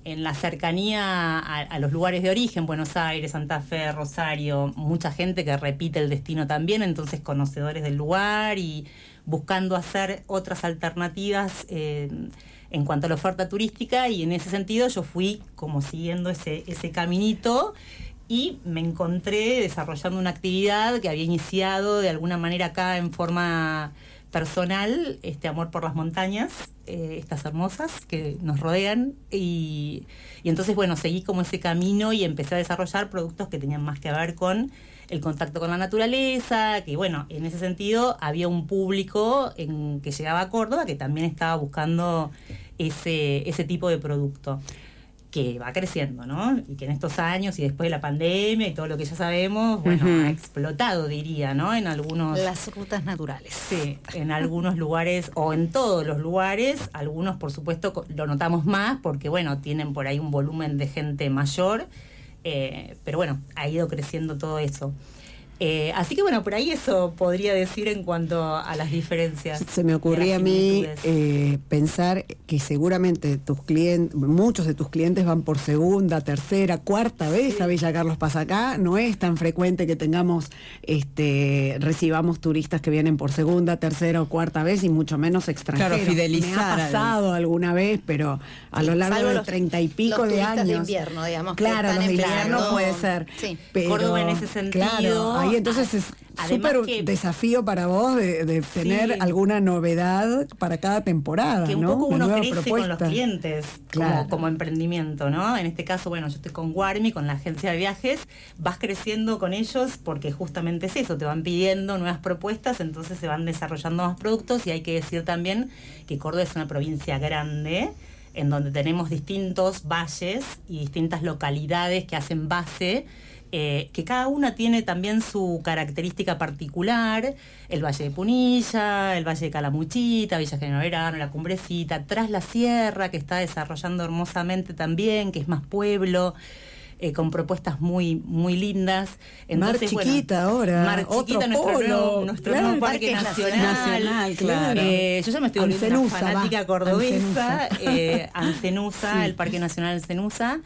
en la cercanía a, los lugares de origen, Buenos Aires, Santa Fe, Rosario, mucha gente que repite el destino también, entonces conocedores del lugar y buscando hacer otras alternativas eh, en cuanto a la oferta turística y en ese sentido yo fui como siguiendo ese, ese caminito y me encontré desarrollando una actividad que había iniciado de alguna manera acá en forma personal, este amor por las montañas, eh, estas hermosas que nos rodean. Y, y entonces bueno, seguí como ese camino y empecé a desarrollar productos que tenían más que ver con el contacto con la naturaleza, que bueno, en ese sentido había un público en, que llegaba a Córdoba que también estaba buscando ese, ese tipo de producto que va creciendo, ¿no? Y que en estos años y después de la pandemia y todo lo que ya sabemos, bueno, ha explotado, diría, ¿no? En algunos... Las rutas naturales. Sí, en algunos lugares o en todos los lugares, algunos por supuesto lo notamos más porque bueno, tienen por ahí un volumen de gente mayor, eh, pero bueno, ha ido creciendo todo eso. Eh, así que bueno, por ahí eso podría decir en cuanto a las diferencias. Se me ocurría a mí eh, pensar que seguramente tus clientes, muchos de tus clientes van por segunda, tercera, cuarta vez a Villa Carlos Paz acá. No es tan frecuente que tengamos, este, recibamos turistas que vienen por segunda, tercera o cuarta vez y mucho menos extranjeros. fidelizar Me ha al- pasado alguna vez, pero a lo largo de los- treinta y pico los de años. de invierno, digamos, Claro, los de invierno puede ser. Sí. Pero, Córdoba en ese sentido, Claro, ahí entonces a- es súper que- desafío para vos de, de tener Sí. alguna novedad para cada temporada, que un ¿no? poco uno crece propuesta. con los clientes Claro. como, como emprendimiento, ¿no? En este caso, bueno, yo estoy con Warmi, con la agencia de viajes, vas creciendo con ellos porque justamente es eso, te van pidiendo nuevas propuestas, entonces se van desarrollando más productos y hay que decir también que Córdoba es una provincia grande en donde tenemos distintos valles y distintas localidades que hacen base eh, que cada una tiene también su característica particular, el Valle de Punilla, el Valle de Calamuchita, Villa General Verano, la Cumbrecita, tras la Sierra, que está desarrollando hermosamente también, que es más pueblo. Eh, con propuestas muy muy lindas. Mar Chiquita ahora, Mar Chiquita, nuestro, nuevo, nuestro nuevo parque, nacional. nacional claro. Eh, yo ya me estoy volviendo una fanática cordobesa. Ancenusa, el Parque Nacional Ancenusa.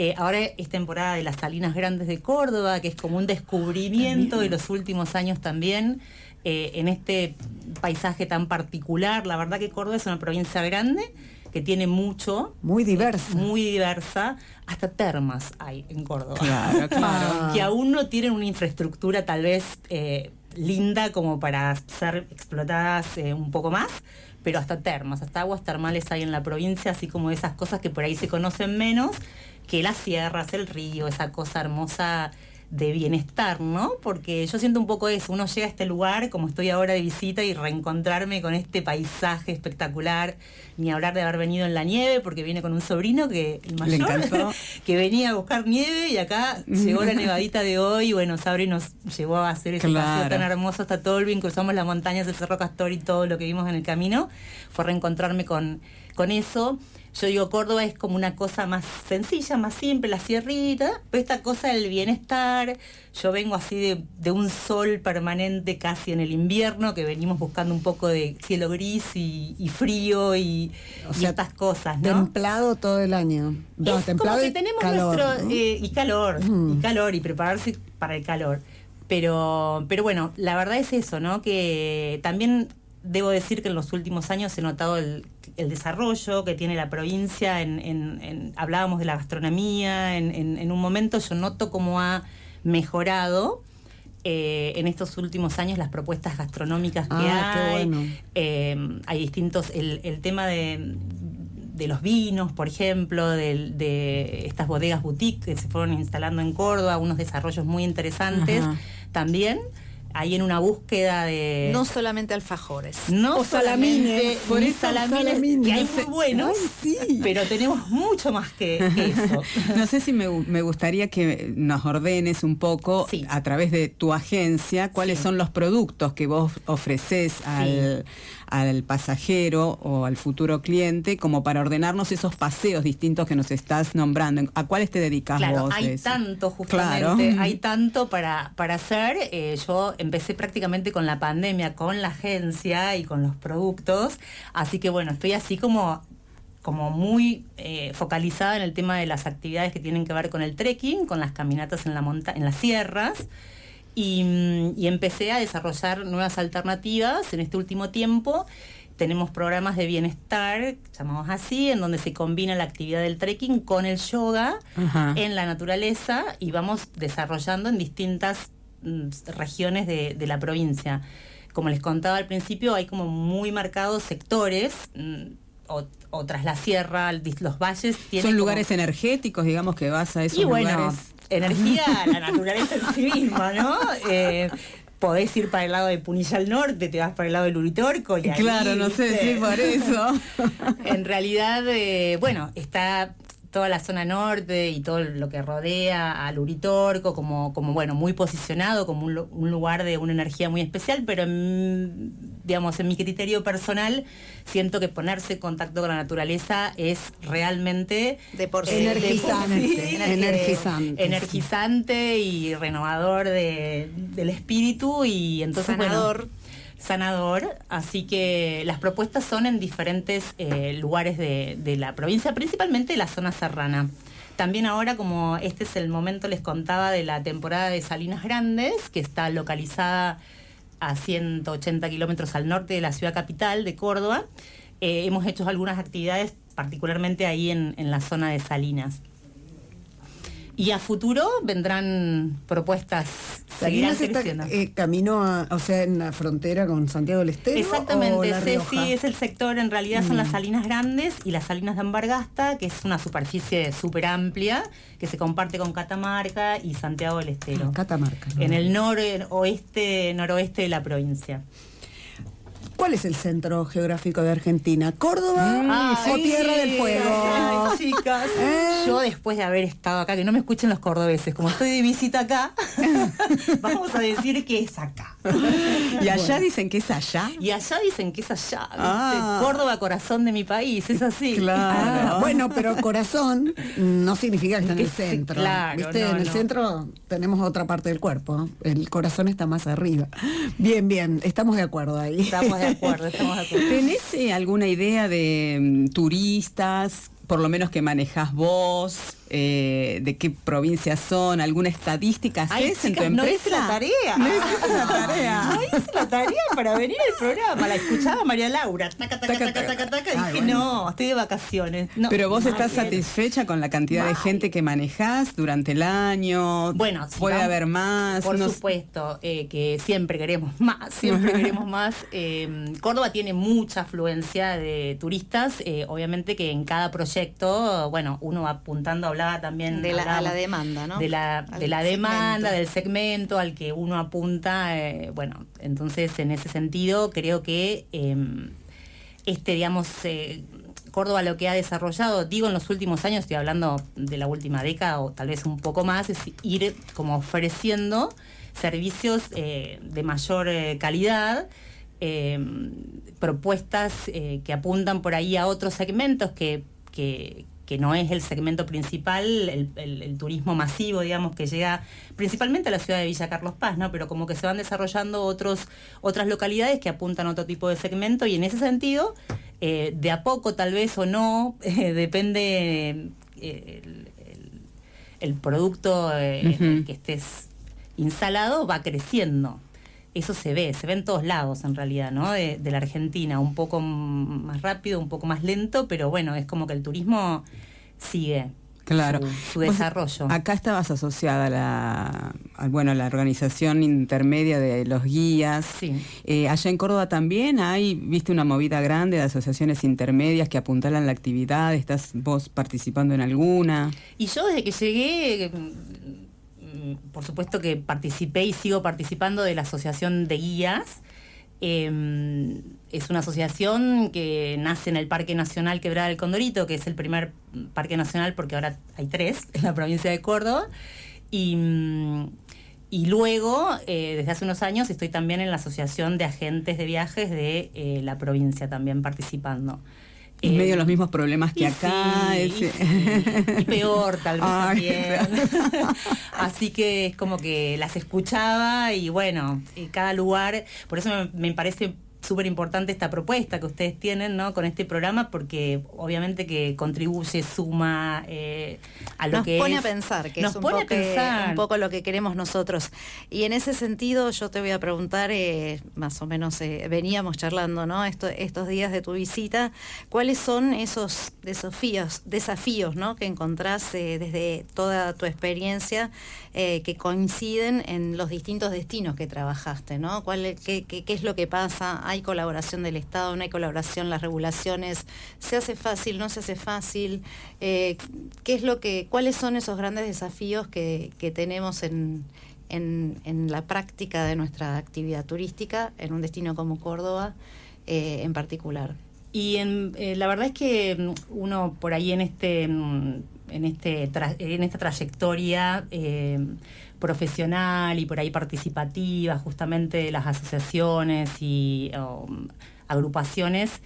Eh, ahora es temporada de las Salinas Grandes de Córdoba, que es como un descubrimiento de los últimos años también eh, en este paisaje tan particular. La verdad que Córdoba es una provincia grande que tiene mucho. Muy diversa. muy diversa. Hasta termas hay en Córdoba. Claro, claro. que aún no tienen una infraestructura tal vez eh, linda como para ser explotadas un poco más pero hasta termas, hasta aguas termales hay en la provincia, así como esas cosas que por ahí se conocen menos que las sierras, el río, esa cosa hermosa de bienestar, ¿no? Porque yo siento un poco eso, uno llega a este lugar, como estoy ahora de visita, y reencontrarme con este paisaje espectacular, ni hablar de haber venido en la nieve, porque viene con un sobrino que, el mayor, que venía a buscar nieve, y acá llegó la nevadita de hoy, y bueno, Sabri nos llevó a hacer ese paseo tan hermoso hasta Tolvin, cruzamos las montañas del Cerro Castor y todo lo que vimos en el camino, fue reencontrarme con, con eso. Yo digo, Córdoba es como una cosa más sencilla, más simple, la sierrita, pero esta cosa del bienestar, yo vengo así de, un sol permanente casi en el invierno, que venimos buscando un poco de cielo gris y, frío y, estas cosas, ¿no? Templado todo el año. No, templado que tenemos calor, nuestro, eh, y calor, y calor, y prepararse para el calor. Pero, pero bueno, la verdad es eso, ¿no? Que también debo decir que en los últimos años he notado el, desarrollo que tiene la provincia. En, hablábamos de la gastronomía, en, un momento yo noto cómo ha mejorado. Eh, en estos últimos años las propuestas gastronómicas que ah, hay. Eh, hay distintos, el, tema de, los vinos, por ejemplo, de, estas bodegas boutique que se fueron instalando en Córdoba, unos desarrollos muy interesantes también ahí en una búsqueda de... No solamente alfajores. No solamente por salamines, que hay muy buenos, pero tenemos mucho más que, eso. no sé si me, gustaría que nos ordenes un poco a través de tu agencia cuáles son los productos que vos ofreces al, al pasajero o al futuro cliente como para ordenarnos esos paseos distintos que nos estás nombrando. ¿A cuáles te dedicas claro, Hay tanto, justamente, hay tanto para, para hacer. Eh, yo empecé prácticamente con la pandemia, con la agencia y con los productos. Así que bueno, estoy así como como muy eh, focalizada en el tema de las actividades que tienen que ver con el trekking, con las caminatas en la monta en las sierras. Y, empecé a desarrollar nuevas alternativas en este último tiempo. Tenemos programas de bienestar, llamamos así, en donde se combina la actividad del trekking con el yoga en la naturaleza y vamos desarrollando en distintas mm, regiones de, la provincia. Como les contaba al principio, hay como muy marcados sectores. Mm, o, tras la sierra, los valles. Son lugares energéticos, digamos, que vas a esos y bueno, energía, la naturaleza en sí misma, ¿no? Eh, podés ir para el lado de Punilla al norte, te vas para el lado del Uritorco. Y claro, no sé, sí, por eso. en realidad, eh, bueno, está toda la zona norte y todo lo que rodea al Uritorco como, como bueno, muy posicionado, como un, lugar de una energía muy especial, pero en, digamos, en mi criterio personal, siento que ponerse en contacto con la naturaleza es realmente de por sí. energizante, energizante, energizante y renovador del espíritu y entonces sanador. sanador, así que las propuestas son en diferentes eh, lugares de, la provincia, principalmente la zona serrana. También ahora, como este es el momento, les contaba de la temporada de Salinas Grandes, que está localizada a 180 kilómetros al norte de la ciudad capital de Córdoba, eh, hemos hecho algunas actividades, particularmente ahí en la zona de Salinas. Y a futuro vendrán propuestas. Salinas está eh, camino a, o sea, en la frontera con Santiago del Estero. Exactamente, sí, es el sector, en realidad son las mm. salinas grandes y las salinas de Ambargasta, que es una superficie súper amplia, que se comparte con Catamarca y Santiago del Estero. Ah, Catamarca. En el noroeste, noroeste de la provincia. ¿Cuál es el centro geográfico de Argentina? ¿Córdoba Mm, o sí. Tierra del Fuego? Ay, chicas, ¿Eh? yo después de haber estado acá, que no me escuchen los cordobeses, como estoy de visita acá, vamos a decir que es acá. Y allá dicen que es allá. Y allá dicen que es allá. Ah. Córdoba, corazón de mi país, es así. Claro. Ah, bueno, pero corazón no significa que está en el centro. claro, ¿Viste? no, en el no. centro tenemos otra parte del cuerpo. El corazón está más arriba. Bien, bien, estamos de acuerdo ahí. Estamos de acuerdo, estamos de acuerdo. ¿Tenés eh, alguna idea de mm, turistas, por lo menos que manejás vos, eh, de qué provincias son, alguna estadística haces en tu chicas, no empresa? hice la tarea. No hiciste la tarea. No hice la tarea para venir al programa. La escuchaba María Laura. Taca, taca, taca, taca, taca, Ay, dije, no, estoy de vacaciones. Pero vos estás satisfecha con la cantidad de gente que manejás durante el año. Bueno, puede haber más. Por supuesto, eh, que siempre queremos más, siempre queremos más. Eh, Córdoba tiene mucha afluencia de turistas, eh, obviamente que en cada proyecto, bueno, uno va apuntando, hablaba también De la- a la hablábamos demanda, ¿no? De la, Al de la demanda, segmento. del segmento al que uno apunta, eh, bueno, entonces en ese sentido creo que eh, este, digamos, eh, Córdoba lo que ha desarrollado, digo en los últimos años, estoy hablando de la última década o tal vez un poco más, es ir como ofreciendo servicios eh, de mayor eh, calidad, eh, propuestas eh, que apuntan por ahí a otros segmentos que, que- que no es el segmento principal, el, el- el turismo masivo, digamos, que llega principalmente a la ciudad de Villa Carlos Paz, ¿no? Pero como que se van desarrollando otros, otras localidades que apuntan a otro tipo de segmento y en ese sentido, eh, de a poco tal vez o no, eh, depende eh, el, el- producto en el que estés instalado, va creciendo. Eso se ve, se ve en todos lados en realidad, ¿no? De, de la Argentina, un poco más rápido, un poco más lento, pero bueno, es como que el turismo sigue Claro. su, su Vos desarrollo. Acá estabas asociada a la, a, bueno, a la organización intermedia de los guías. Sí. Eh, allá en Córdoba también hay, viste, una movida grande de asociaciones intermedias que apuntalan la actividad. ¿Estás vos participando en alguna? Y yo desde que llegué, por supuesto que participé y sigo participando de la Asociación de Guías. Eh, es una asociación que nace en el Parque Nacional Quebrada del Condorito, que es el primer parque nacional porque ahora hay tres en la provincia de Córdoba. Y, mm, luego, eh, desde hace unos años, estoy también en la Asociación de Agentes de Viajes de eh, la provincia, también participando. En medio de los mismos problemas que y acá. sí, ese- y peor tal vez Ay, también. Así que es como que las escuchaba y bueno, cada lugar, por eso me, me parece súper importante esta propuesta que ustedes tienen ¿no? con este programa porque obviamente que contribuye, suma eh, a lo nos que pone es- a pensar, que nos es un, pone a poco, pensar. un poco lo que queremos nosotros. Y en ese sentido yo te voy a preguntar, eh, más o menos eh, veníamos charlando ¿no? Esto- estos días de tu visita, ¿cuáles son esos desafíos, desafíos ¿no? que encontrás eh, desde toda tu experiencia eh, que coinciden en los distintos destinos que trabajaste? ¿no? ¿Cuál, qué, qué- qué es lo que pasa? ¿Hay colaboración del Estado? ¿No hay colaboración? ¿Las regulaciones? ¿Se hace fácil? ¿No se hace fácil? Eh, ¿Qué es lo que, cuáles son esos grandes desafíos que, que tenemos en, en- la práctica de nuestra actividad turística en un destino como Córdoba eh, en particular? Y en, eh, la verdad es que mm, uno por ahí en este mm, en este en esta trayectoria profesional y por ahí participativa justamente de las asociaciones y um, agrupaciones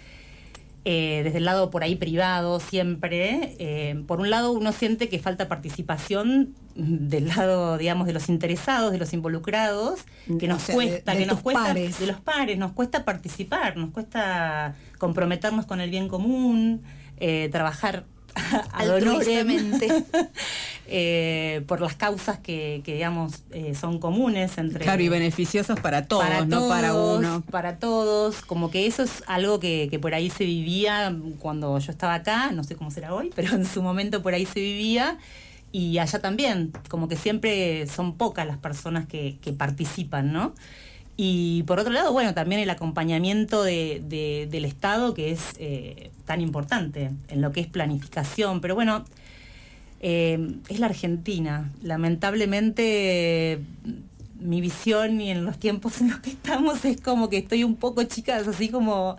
eh, desde el lado por ahí privado siempre eh, por un lado uno siente que falta participación del lado digamos de los interesados de los involucrados que O nos sea, cuesta de que nos cuesta pares. de los pares nos cuesta participar nos cuesta comprometernos con el bien común eh, trabajar Altruistamente. eh, por las causas que, que, digamos eh, son comunes entre Claro, y beneficiosos para todos, para no para todos, uno. Para todos, como que eso es algo que, que por ahí se vivía cuando yo estaba acá, no sé cómo será hoy, pero en su momento por ahí se vivía. Y allá también, como que siempre son pocas las personas que, que participan, ¿no? Y por otro lado, bueno, también el acompañamiento de- de- del Estado, que es eh, tan importante en lo que es planificación. Pero bueno, eh, es la Argentina. Lamentablemente mi visión y en los tiempos en los que estamos es como que estoy un poco, chicas, así como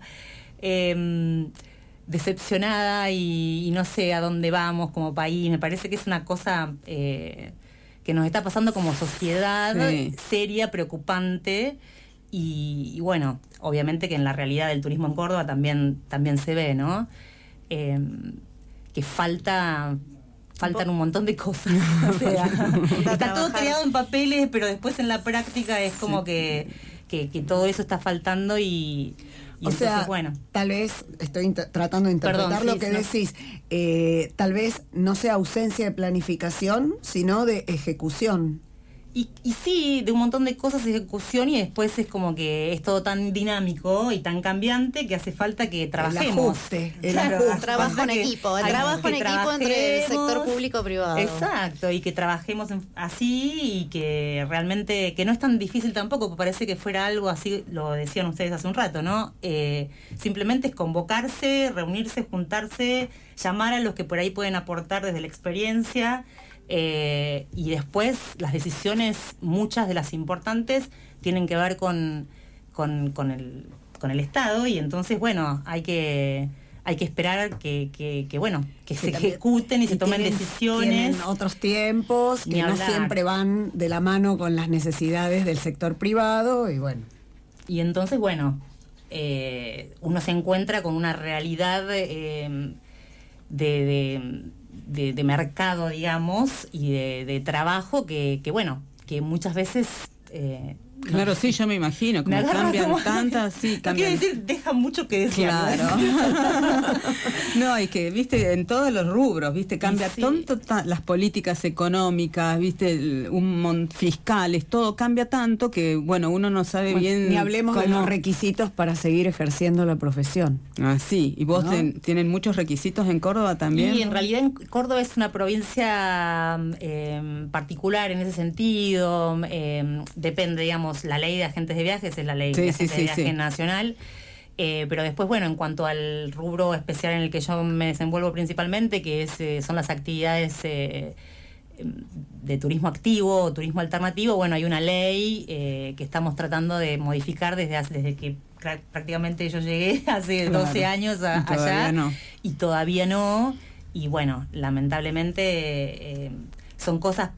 em, decepcionada y, no sé a dónde vamos como país. Me parece que es una cosa eh, que nos está pasando como sociedad seria, preocupante. Y, bueno, obviamente que en la realidad del turismo en Córdoba también, también se ve, ¿no? Em, que falta faltan un montón de cosas. está todo creado en papeles, pero después en la práctica es como que, que, todo eso está faltando y, o sea, bueno. tal vez, estoy tratando de interpretar lo que decís, eh, tal vez no sea ausencia de planificación, sino de ejecución. Y, sí, de un montón de cosas ejecución y después es como que es todo tan dinámico y tan cambiante que hace falta que trabajemos. El Trabajo en equipo, el trabajo en equipo entre el sector público y privado. Exacto, y que trabajemos así y que realmente, que no es tan difícil tampoco, parece que fuera algo así, lo decían ustedes hace un rato, ¿no? Eh, simplemente es convocarse, reunirse, juntarse, llamar a los que por ahí pueden aportar desde la experiencia eh, y después las decisiones, muchas de las importantes, tienen que ver con, con, el, con el Estado. Y entonces, bueno, hay que hay que esperar que, que, bueno que, se ejecuten y, se tomen decisiones. otros tiempos que no siempre van de la mano con las necesidades del sector privado y bueno. Y entonces bueno eh, uno se encuentra con una realidad eh, de de, mercado, digamos, y de, trabajo que, que, bueno, que muchas veces eh, Claro, sí, yo me imagino, como cambian tantas, sí, cambian. Quiero decir, deja mucho que decir. Claro. no, y que, viste, en todos los rubros, viste, cambia tanto las políticas económicas, viste, un fiscales, todo cambia tanto que, bueno, uno no sabe bien. Ni hablemos de los requisitos para seguir ejerciendo la profesión. Ah, sí, y vos tienen muchos requisitos en Córdoba también. Y en realidad en Córdoba es una provincia em, particular en ese sentido, em, depende, digamos, la ley de agentes de viajes es la ley de agentes de viaje nacional. Eh, pero después, bueno, en cuanto al rubro especial en el que yo me desenvuelvo principalmente, que es, eh, son las actividades eh, de turismo activo o turismo alternativo, bueno, hay una ley que estamos tratando de modificar desde, desde que prácticamente yo llegué hace 12 años allá y todavía no. Y bueno, lamentablemente son cosas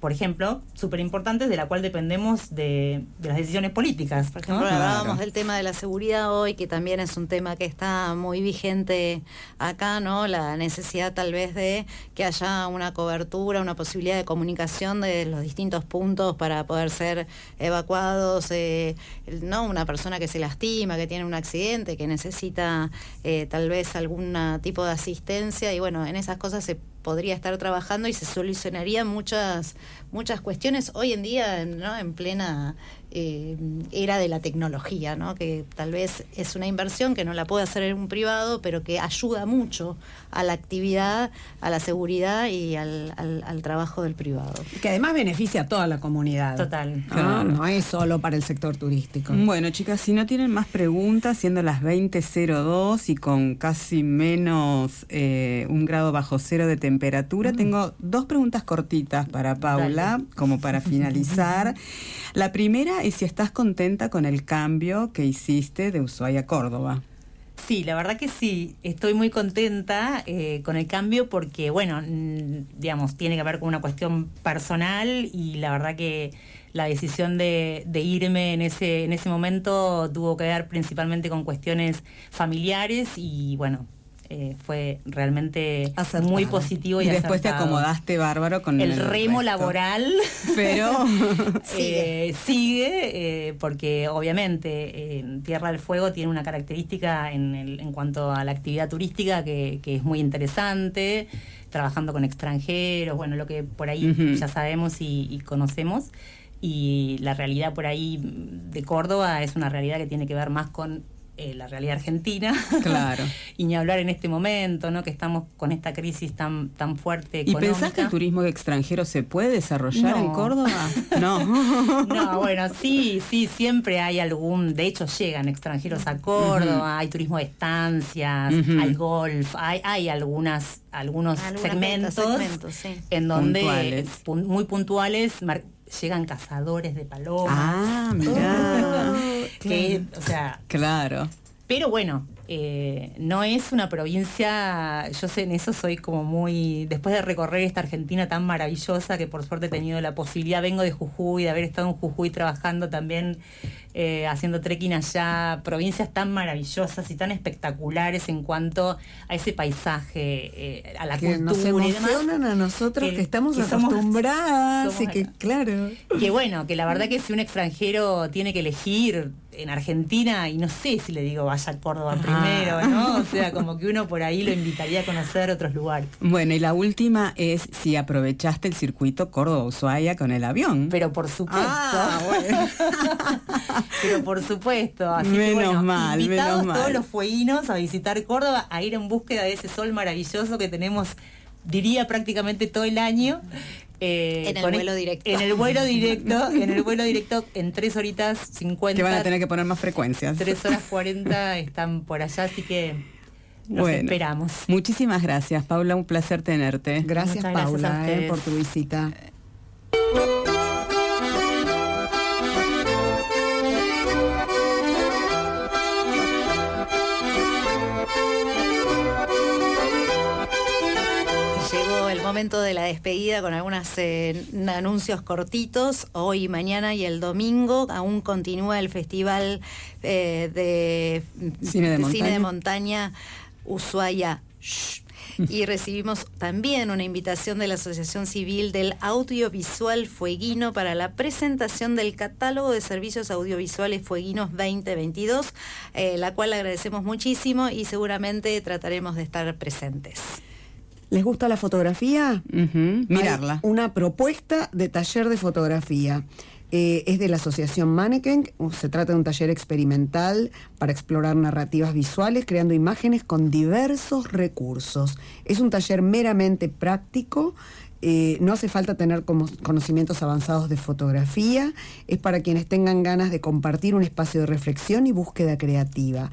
por ejemplo, súper importantes de la cual dependemos de, las decisiones políticas. Por ejemplo, hablábamos del tema de la seguridad hoy, que también es un tema que está muy vigente acá, ¿no? La necesidad tal vez de que haya una cobertura, una posibilidad de comunicación de los distintos puntos para poder ser evacuados, eh, ¿no? Una persona que se lastima, que tiene un accidente, que necesita eh, tal vez algún tipo de asistencia y bueno, en esas cosas se podría estar trabajando y se solucionarían muchas muchas cuestiones hoy en día ¿no? en plena eh, era de la tecnología, ¿no? que tal vez es una inversión que no la puede hacer en un privado, pero que ayuda mucho a la actividad, a la seguridad y al, trabajo del privado. Que además beneficia a toda la comunidad. Total. No, es solo para el sector turístico. Bueno, chicas, si no tienen más preguntas, siendo las 20.02 y con casi menos eh, un grado bajo cero de temperatura, mm. tengo dos preguntas cortitas para Paula, como para finalizar. La primera es si estás contenta con el cambio que hiciste de Ushuaia a Córdoba. Sí, la verdad que sí, estoy muy contenta eh, con el cambio porque, bueno, digamos, tiene que ver con una cuestión personal y la verdad que la decisión de, irme en ese momento tuvo que ver principalmente con cuestiones familiares y, bueno, eh, fue realmente muy positivo y, y después te acomodaste bárbaro con el, remo laboral. Pero eh, sigue eh, porque obviamente Tierra del Fuego tiene una característica en, en cuanto a la actividad turística que, es muy interesante trabajando con extranjeros bueno lo que por ahí ya sabemos y conocemos. Y la realidad por ahí de Córdoba es una realidad que tiene que ver más con eh, la realidad argentina. Claro. y ni hablar en este momento, ¿no? Que estamos con esta crisis tan, tan fuerte. Económica. ¿Y pensás que el turismo extranjero se puede desarrollar en Córdoba? No. no, bueno, sí, sí, siempre hay algún, de hecho llegan extranjeros a Córdoba, hay turismo de estancias, hay golf, hay, hay algunas, algunos segmentos, en donde muy puntuales llegan cazadores de palomas. Ah, mira. que, o sea, claro. Pero bueno, eh, no es una provincia, yo sé, en eso soy como muy, después de recorrer esta Argentina tan maravillosa, que por suerte he tenido la posibilidad, vengo de Jujuy, de haber estado en Jujuy trabajando también, eh, haciendo trekking allá, provincias tan maravillosas y tan espectaculares en cuanto a ese paisaje, eh, a la que cultura nos y demás. emocionan a nosotros que, estamos que somos- acostumbradas somos y que, acá. claro. Que bueno, que la verdad que si un extranjero tiene que elegir en Argentina, y no sé si le digo vaya a Córdoba primero, ¿no? O sea, como que uno por ahí lo invitaría a conocer otros lugares. Bueno, y la última es si aprovechaste el circuito Córdoba-Ushuaia con el avión. Pero por supuesto. Ah, bueno. Pero por supuesto. Así que Menos bueno, mal, invitados menos todos los fueguinos a visitar Córdoba, a ir en búsqueda de ese sol maravilloso que tenemos, diría prácticamente todo el año. Eh, En el con vuelo directo. En el vuelo directo, en el vuelo directo, en tres horitas 50. que van a tener que poner más frecuencias. 3 horas 40 están por allá, así que Bueno. esperamos. Muchísimas gracias, Paula. Un placer tenerte. Gracias, Muchas gracias a Paula, eh, por tu visita. Momento de la despedida con algunos anuncios cortitos. Hoy, mañana y el domingo aún continúa el Festival eh, de Cine de montaña. montaña Ushuaia. Shh. Y recibimos también una invitación de la Asociación Civil del Audiovisual Fueguino para la presentación del catálogo de servicios audiovisuales Fueguinos 2022, eh, la cual agradecemos muchísimo y seguramente trataremos de estar presentes. ¿Les gusta la fotografía? Mirarla. Hay una propuesta de taller de fotografía. Eh, es de la Asociación Mannequin. Se trata de un taller experimental para explorar narrativas visuales, creando imágenes con diversos recursos. Es un taller meramente práctico. eh, no hace falta tener como conocimientos avanzados de fotografía. Es para quienes tengan ganas de compartir un espacio de reflexión y búsqueda creativa.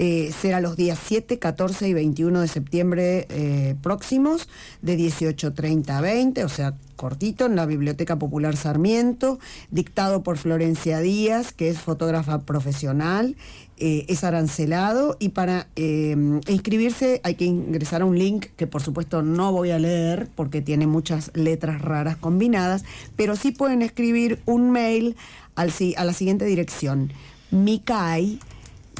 Eh, será los días 7, 14 y 21 de septiembre eh, próximos, de 18.30 a 20, o sea, cortito, en la Biblioteca Popular Sarmiento, dictado por Florencia Díaz, que es fotógrafa profesional, eh, es arancelado y para inscribirse hay que ingresar a un link que por supuesto no voy a leer porque tiene muchas letras raras combinadas, pero sí pueden escribir un mail al a la siguiente dirección, micai,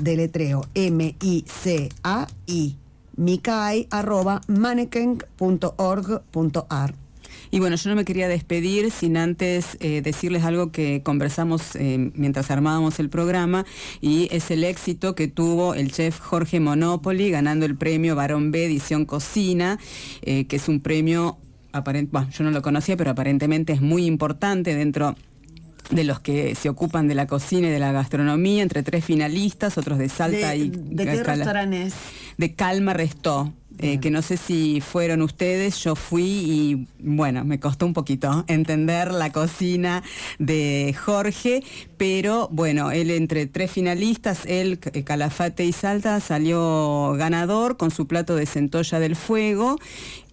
deletreo M-I-C-A-I, micai arroba mannequin.org.ar. Y bueno, yo no me quería despedir sin antes eh, decirles algo que conversamos eh, mientras armábamos el programa y es el éxito que tuvo el chef Jorge Monopoli ganando el premio Barón B Edición Cocina, eh, que es un premio, aparent bueno, yo no lo conocía, pero aparentemente es muy importante dentro de los que se ocupan de la cocina y de la gastronomía, entre tres finalistas, otros de Salta ¿De, y de qué Cala- restaurante es? de Calma Restó. eh, que no sé si fueron ustedes, yo fui y bueno, me costó un poquito entender la cocina de Jorge, pero bueno, él entre tres finalistas, él, Calafate y Salta, salió ganador con su plato de centolla del fuego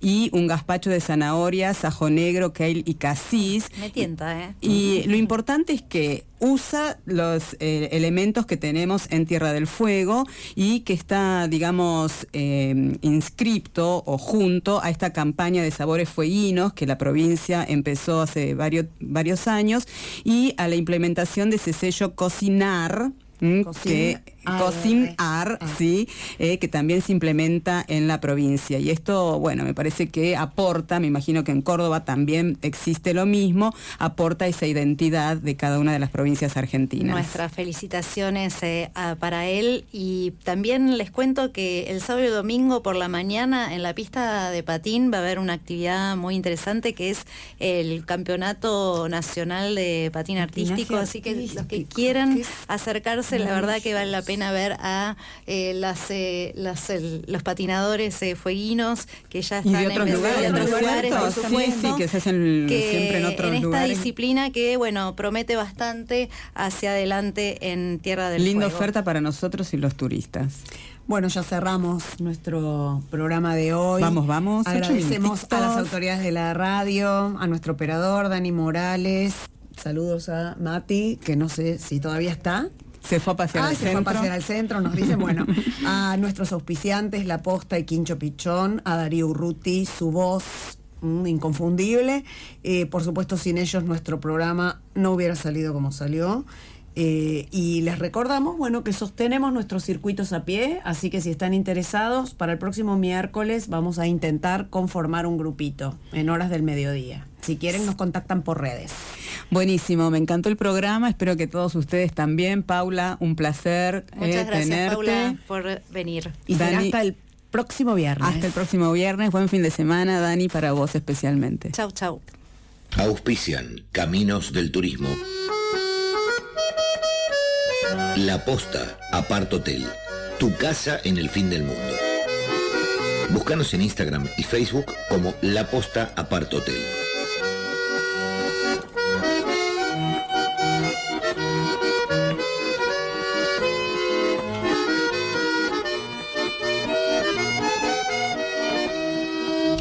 y un gazpacho de zanahorias, ajo negro, kale y casis. Me tienta, ¿eh? Y lo importante es que usa los eh, elementos que tenemos en Tierra del Fuego y que está, digamos, eh, inscripto o junto a esta campaña de sabores fueguinos que la provincia empezó hace varios, varios años y a la implementación de ese sello Cocinar. que Cocinar. cocinar, sí, eh, que también se implementa en la provincia. Y esto, bueno, me parece que aporta, me imagino que en Córdoba también existe lo mismo, aporta esa identidad de cada una de las provincias argentinas. Nuestras felicitaciones eh, a- para él y también les cuento que el sábado y domingo por la mañana en la pista de patín va a haber una actividad muy interesante que es el Campeonato Nacional de Patín Patinaje Artístico, así que los que quieran acercarse, la verdad que vale la pena ver a eh, las, eh, las, el- los patinadores eh, fueguinos que ya Y están de otros en lugares, de otros ¿no es lugares, por cierto? Sí, supuesto, sí, que se hacen que siempre en otros esta lugares. disciplina que, bueno, promete bastante hacia adelante en Tierra del Linda Fuego. oferta para nosotros y los turistas. Bueno, ya cerramos nuestro programa de hoy. Vamos, vamos, Agradecemos a las autoridades de la radio, a nuestro operador, Dani Morales, saludos a Mati, que no sé si todavía está. Se fue a pasear Ah, al se fue a centro. pasear al centro, nos dicen, bueno, a nuestros auspiciantes, La Posta y Quincho Pichón, a Darío Urruti, su voz mm, inconfundible. Eh, por supuesto, sin ellos nuestro programa no hubiera salido como salió. Eh, y les recordamos, bueno, que sostenemos nuestros circuitos a pie, así que si están interesados, para el próximo miércoles vamos a intentar conformar un grupito en horas del mediodía. Si quieren, nos contactan por redes. Buenísimo, me encantó el programa, espero que todos ustedes también. Paula, un placer eh, Muchas gracias, tenerte. Paula, por venir. Y Dani- hasta el próximo viernes. Hasta el próximo viernes, buen fin de semana, Dani, para vos especialmente. Chau, chau. Auspician Caminos del Turismo. La Posta, Apart Hotel. Tu casa en el fin del mundo. Búscanos en Instagram y Facebook como La Posta Apart Hotel.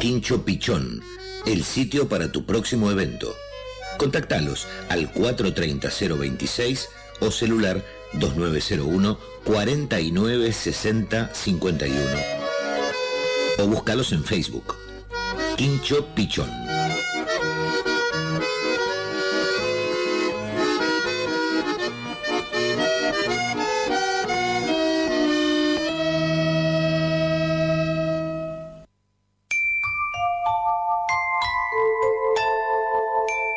Quincho Pichón, el sitio para tu próximo evento. Contactalos al 430-026 o celular 2901 4960 51. O búscalos en Facebook. Quincho Pichón.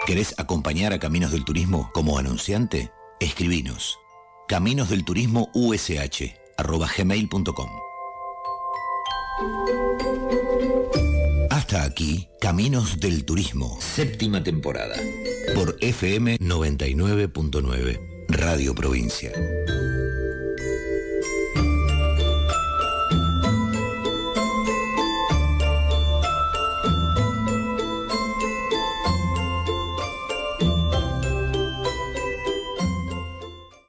¿Querés acompañar a Caminos del Turismo como anunciante? Escribinos. Caminos. Hasta aquí, Caminos del Turismo, séptima temporada, por FM 99.9, Radio Provincia.